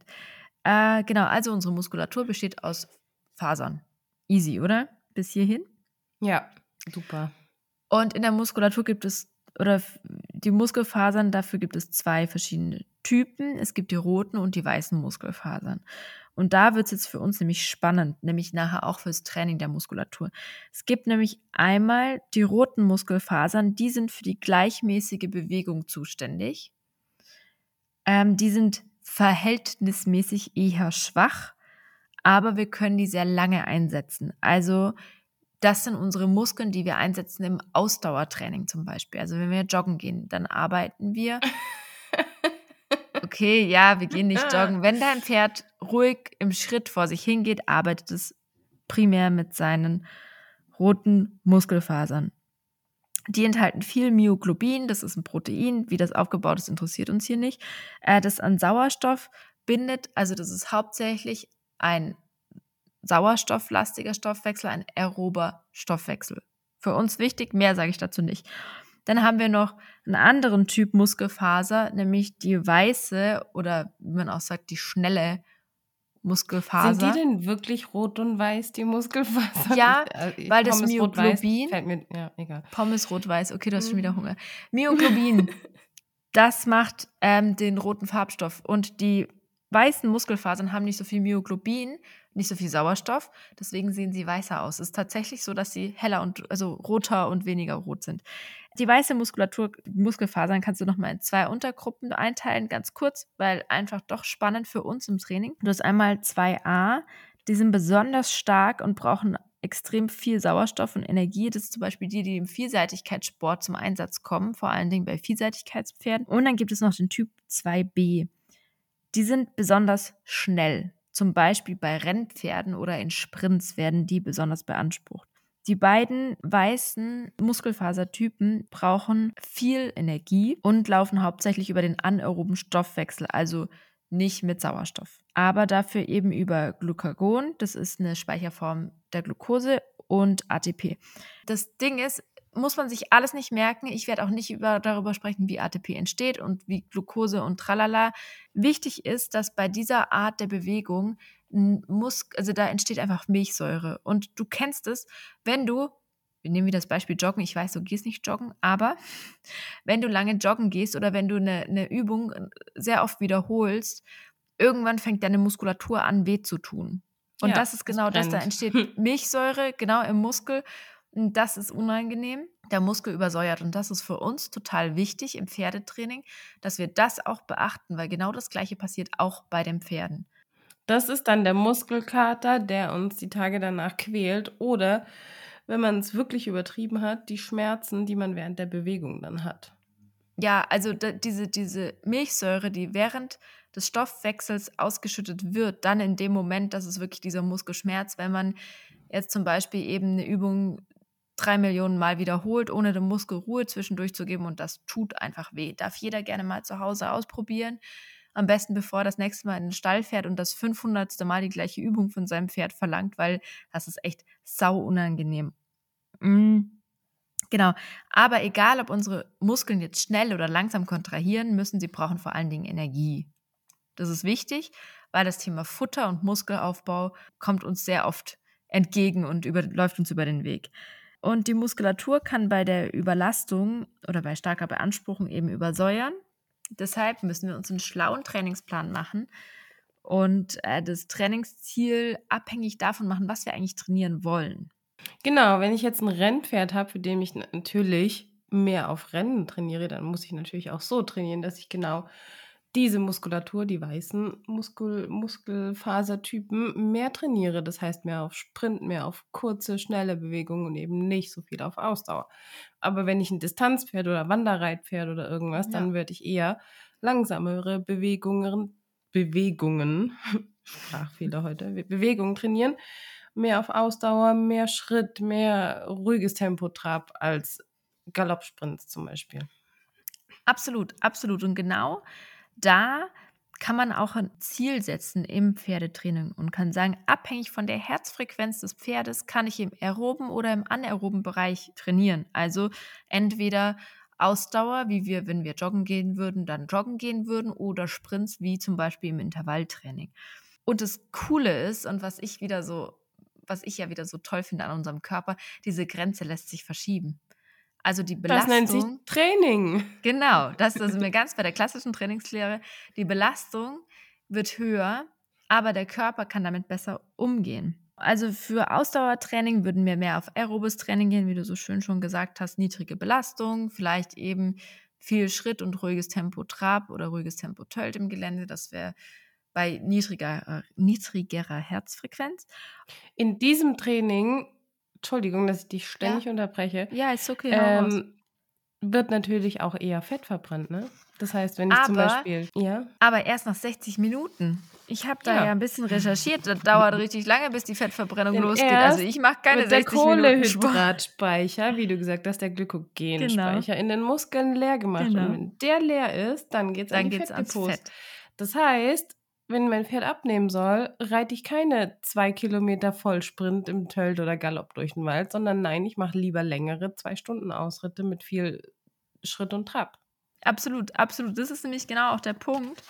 Äh, genau, also unsere Muskulatur besteht aus Fasern. Easy, oder? Bis hierhin? Ja, super. Und in der Muskulatur gibt es, oder die Muskelfasern, dafür gibt es zwei verschiedene Typen. Es gibt die roten und die weißen Muskelfasern. Und da wird es jetzt für uns nämlich spannend, nämlich nachher auch fürs Training der Muskulatur. Es gibt nämlich einmal die roten Muskelfasern, die sind für die gleichmäßige Bewegung zuständig. Ähm, die sind verhältnismäßig eher schwach, aber wir können die sehr lange einsetzen. Also das sind unsere Muskeln, die wir einsetzen im Ausdauertraining zum Beispiel. Also wenn wir joggen gehen, dann arbeiten wir okay, ja, wir gehen nicht joggen. Wenn dein Pferd ruhig im Schritt vor sich hingeht, arbeitet es primär mit seinen roten Muskelfasern. Die enthalten viel Myoglobin, das ist ein Protein. Wie das aufgebaut ist, interessiert uns hier nicht. Äh, das an Sauerstoff bindet, also das ist hauptsächlich ein sauerstofflastiger Stoffwechsel, ein aerober Stoffwechsel. Für uns wichtig, mehr sage ich dazu nicht. Dann haben wir noch einen anderen Typ Muskelfaser, nämlich die weiße oder wie man auch sagt, die schnelle Muskelfaser. Sind die denn wirklich rot und weiß, die Muskelfaser? Ja, äh, weil das Myoglobin. Fällt mir, ja, egal. Pommes rot-weiß, okay, du hast schon wieder mhm. Hunger. Myoglobin, das macht ähm, den roten Farbstoff. Und die weißen Muskelfasern haben nicht so viel Myoglobin, nicht so viel Sauerstoff, deswegen sehen sie weißer aus. Es ist tatsächlich so, dass sie heller und also roter und weniger rot sind. Die weiße Muskulatur, Muskelfasern kannst du nochmal in zwei Untergruppen einteilen, ganz kurz, weil einfach doch spannend für uns im Training. Du hast einmal 2a, die sind besonders stark und brauchen extrem viel Sauerstoff und Energie. Das ist zum Beispiel die, die im Vielseitigkeitssport zum Einsatz kommen, vor allen Dingen bei Vielseitigkeitspferden. Und dann gibt es noch den Typ 2b. Die sind besonders schnell. Zum Beispiel bei Rennpferden oder in Sprints werden die besonders beansprucht. Die beiden weißen Muskelfasertypen brauchen viel Energie und laufen hauptsächlich über den anaeroben Stoffwechsel, also nicht mit Sauerstoff. Aber dafür eben über Glucagon, das ist eine Speicherform der Glucose, und ATP. Das Ding ist, muss man sich alles nicht merken. Ich werde auch nicht über, darüber sprechen, wie ATP entsteht und wie Glucose und tralala. Wichtig ist, dass bei dieser Art der Bewegung muss, also da entsteht einfach Milchsäure. Und du kennst es, wenn du, wir nehmen wieder das Beispiel Joggen, ich weiß, du gehst nicht joggen, aber wenn du lange joggen gehst oder wenn du eine, eine Übung sehr oft wiederholst, irgendwann fängt deine Muskulatur an, weh zu tun. Und ja, das ist genau das, das, da entsteht Milchsäure, genau im Muskel. Das ist unangenehm. Der Muskel übersäuert. Und das ist für uns total wichtig im Pferdetraining, dass wir das auch beachten, weil genau das Gleiche passiert auch bei den Pferden. Das ist dann der Muskelkater, der uns die Tage danach quält. Oder, wenn man es wirklich übertrieben hat, die Schmerzen, die man während der Bewegung dann hat. Ja, also diese, diese Milchsäure, die während des Stoffwechsels ausgeschüttet wird, dann in dem Moment, dass es wirklich dieser Muskelschmerz, wenn man jetzt zum Beispiel eben eine Übung drei Millionen Mal wiederholt, ohne dem Muskel Ruhe zwischendurch zu geben und das tut einfach weh. Darf jeder gerne mal zu Hause ausprobieren. Am besten, bevor er das nächste Mal in den Stall fährt und das 500. Mal die gleiche Übung von seinem Pferd verlangt, weil das ist echt sau unangenehm. Mm. Genau. Aber egal, ob unsere Muskeln jetzt schnell oder langsam kontrahieren müssen, sie brauchen vor allen Dingen Energie. Das ist wichtig, weil das Thema Futter und Muskelaufbau kommt uns sehr oft entgegen und über, läuft uns über den Weg. Und die Muskulatur kann bei der Überlastung oder bei starker Beanspruchung eben übersäuern. Deshalb müssen wir uns einen schlauen Trainingsplan machen und äh, das Trainingsziel abhängig davon machen, was wir eigentlich trainieren wollen. Genau, wenn ich jetzt ein Rennpferd habe, für dem ich natürlich mehr auf Rennen trainiere, dann muss ich natürlich auch so trainieren, dass ich genau diese Muskulatur, die weißen Muskel, Muskelfasertypen, mehr trainiere. Das heißt mehr auf Sprint, mehr auf kurze, schnelle Bewegungen und eben nicht so viel auf Ausdauer. Aber wenn ich ein Distanzpferd oder Wanderreitpferd oder irgendwas, ja. dann würde ich eher langsamere Bewegungen, Bewegungen, Sprachfehler heute, Bewegungen trainieren. Mehr auf Ausdauer, mehr Schritt, mehr ruhiges Tempo Trab als Galoppsprints zum Beispiel. Absolut, absolut. Und genau da kann man auch ein Ziel setzen im Pferdetraining und kann sagen, abhängig von der Herzfrequenz des Pferdes kann ich im aeroben oder im anaeroben Bereich trainieren. Also entweder Ausdauer, wie wir, wenn wir joggen gehen würden, dann joggen gehen würden oder Sprints, wie zum Beispiel im Intervalltraining. Und das Coole ist, und was ich wieder so, was ich ja wieder so toll finde an unserem Körper, diese Grenze lässt sich verschieben. Also die Belastung. Das nennt sich Training. Genau, das, das sind wir ganz bei der klassischen Trainingslehre. Die Belastung wird höher, aber der Körper kann damit besser umgehen. Also für Ausdauertraining würden wir mehr auf aerobes Training gehen, wie du so schön schon gesagt hast, niedrige Belastung, vielleicht eben viel Schritt und ruhiges Tempo Trab oder ruhiges Tempo Tölt im Gelände. Das wäre bei niedriger, niedrigerer Herzfrequenz. In diesem Training Entschuldigung, dass ich dich ständig ja. unterbreche. Ja, ist okay. Ähm, wird natürlich auch eher Fett verbrannt, ne? Das heißt, wenn ich aber, zum Beispiel. Ja. Aber erst nach 60 Minuten. Ich habe da ja. ja. ein bisschen recherchiert. Das dauert richtig lange, bis die Fettverbrennung Denn losgeht. Also ich mache keine mit 60 der Kohlehydratspeicher, wie du gesagt hast, der Glykogenspeicher genau. in den Muskeln leer gemacht. Genau. Und wenn der leer ist, dann geht es an die Fettdepots. Fett. Das heißt, wenn mein Pferd abnehmen soll, reite ich keine zwei Kilometer Vollsprint im Tölt oder Galopp durch den Wald, sondern nein, ich mache lieber längere zwei Stunden Ausritte mit viel Schritt und Trab. Absolut, absolut. Das ist nämlich genau auch der Punkt,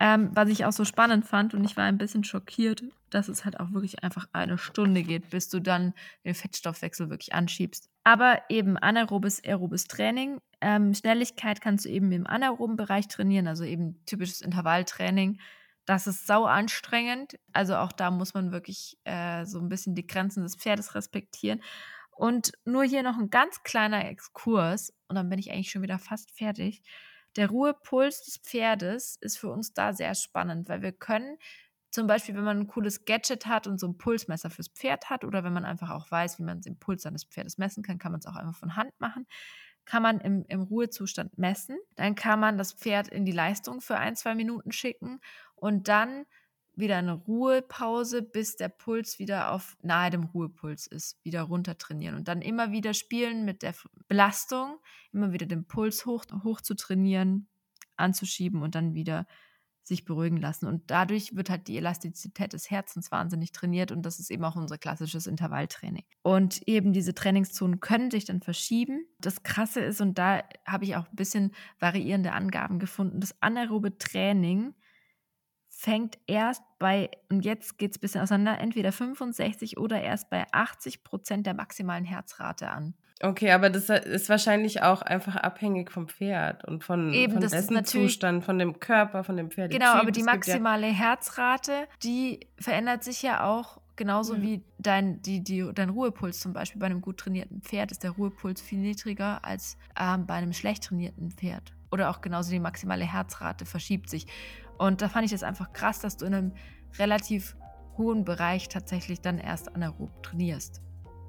ähm, was ich auch so spannend fand und ich war ein bisschen schockiert, dass es halt auch wirklich einfach eine Stunde geht, bis du dann den Fettstoffwechsel wirklich anschiebst. Aber eben anaerobes, aerobes Training. Ähm, Schnelligkeit kannst du eben im anaeroben Bereich trainieren, also eben typisches Intervalltraining das ist sau anstrengend. Also auch da muss man wirklich äh, so ein bisschen die Grenzen des Pferdes respektieren. Und nur hier noch ein ganz kleiner Exkurs und dann bin ich eigentlich schon wieder fast fertig. Der Ruhepuls des Pferdes ist für uns da sehr spannend, weil wir können zum Beispiel, wenn man ein cooles Gadget hat und so ein Pulsmesser fürs Pferd hat oder wenn man einfach auch weiß, wie man den Puls seines Pferdes messen kann, kann man es auch einfach von Hand machen kann man im, im Ruhezustand messen. Dann kann man das Pferd in die Leistung für ein, zwei Minuten schicken und dann wieder eine Ruhepause, bis der Puls wieder auf nahe dem Ruhepuls ist, wieder runter trainieren und dann immer wieder spielen mit der Belastung, immer wieder den Puls hoch, hoch zu trainieren, anzuschieben und dann wieder sich beruhigen lassen. Und dadurch wird halt die Elastizität des Herzens wahnsinnig trainiert und das ist eben auch unser klassisches Intervalltraining. Und eben diese Trainingszonen können sich dann verschieben. Das Krasse ist, und da habe ich auch ein bisschen variierende Angaben gefunden, das anaerobe Training fängt erst bei, und jetzt geht es ein bisschen auseinander, entweder 65 oder erst bei 80 Prozent der maximalen Herzrate an. Okay, aber das ist wahrscheinlich auch einfach abhängig vom Pferd und von, Eben, von dessen Zustand, von dem Körper, von dem Pferd. Genau, aber die maximale ja Herzrate, die verändert sich ja auch genauso ja. wie dein, die, die, dein Ruhepuls zum Beispiel. Bei einem gut trainierten Pferd ist der Ruhepuls viel niedriger als ähm, bei einem schlecht trainierten Pferd. Oder auch genauso die maximale Herzrate verschiebt sich. Und da fand ich das einfach krass, dass du in einem relativ hohen Bereich tatsächlich dann erst anaerob trainierst.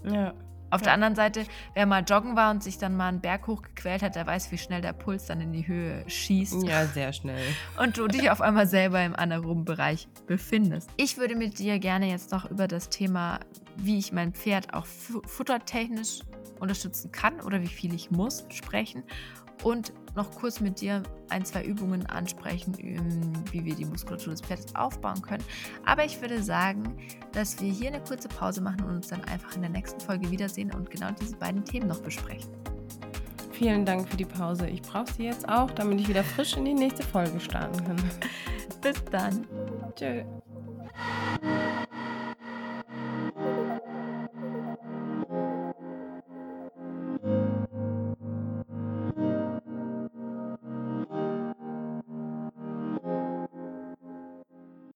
Ja. Auf ja. der anderen Seite, wer mal joggen war und sich dann mal einen Berg hochgequält hat, der weiß, wie schnell der Puls dann in die Höhe schießt. Ja, sehr schnell. Und du dich auf einmal selber im anaeroben Bereich befindest. Ich würde mit dir gerne jetzt noch über das Thema, wie ich mein Pferd auch futtertechnisch unterstützen kann oder wie viel ich muss, sprechen und noch kurz mit dir ein, zwei Übungen ansprechen, wie wir die Muskulatur des Pferdes aufbauen können. Aber ich würde sagen, dass wir hier eine kurze Pause machen und uns dann einfach in der nächsten Folge wiedersehen und genau diese beiden Themen noch besprechen. Vielen Dank für die Pause. Ich brauche sie jetzt auch, damit ich wieder frisch in die nächste Folge starten kann. Bis dann. Tschö.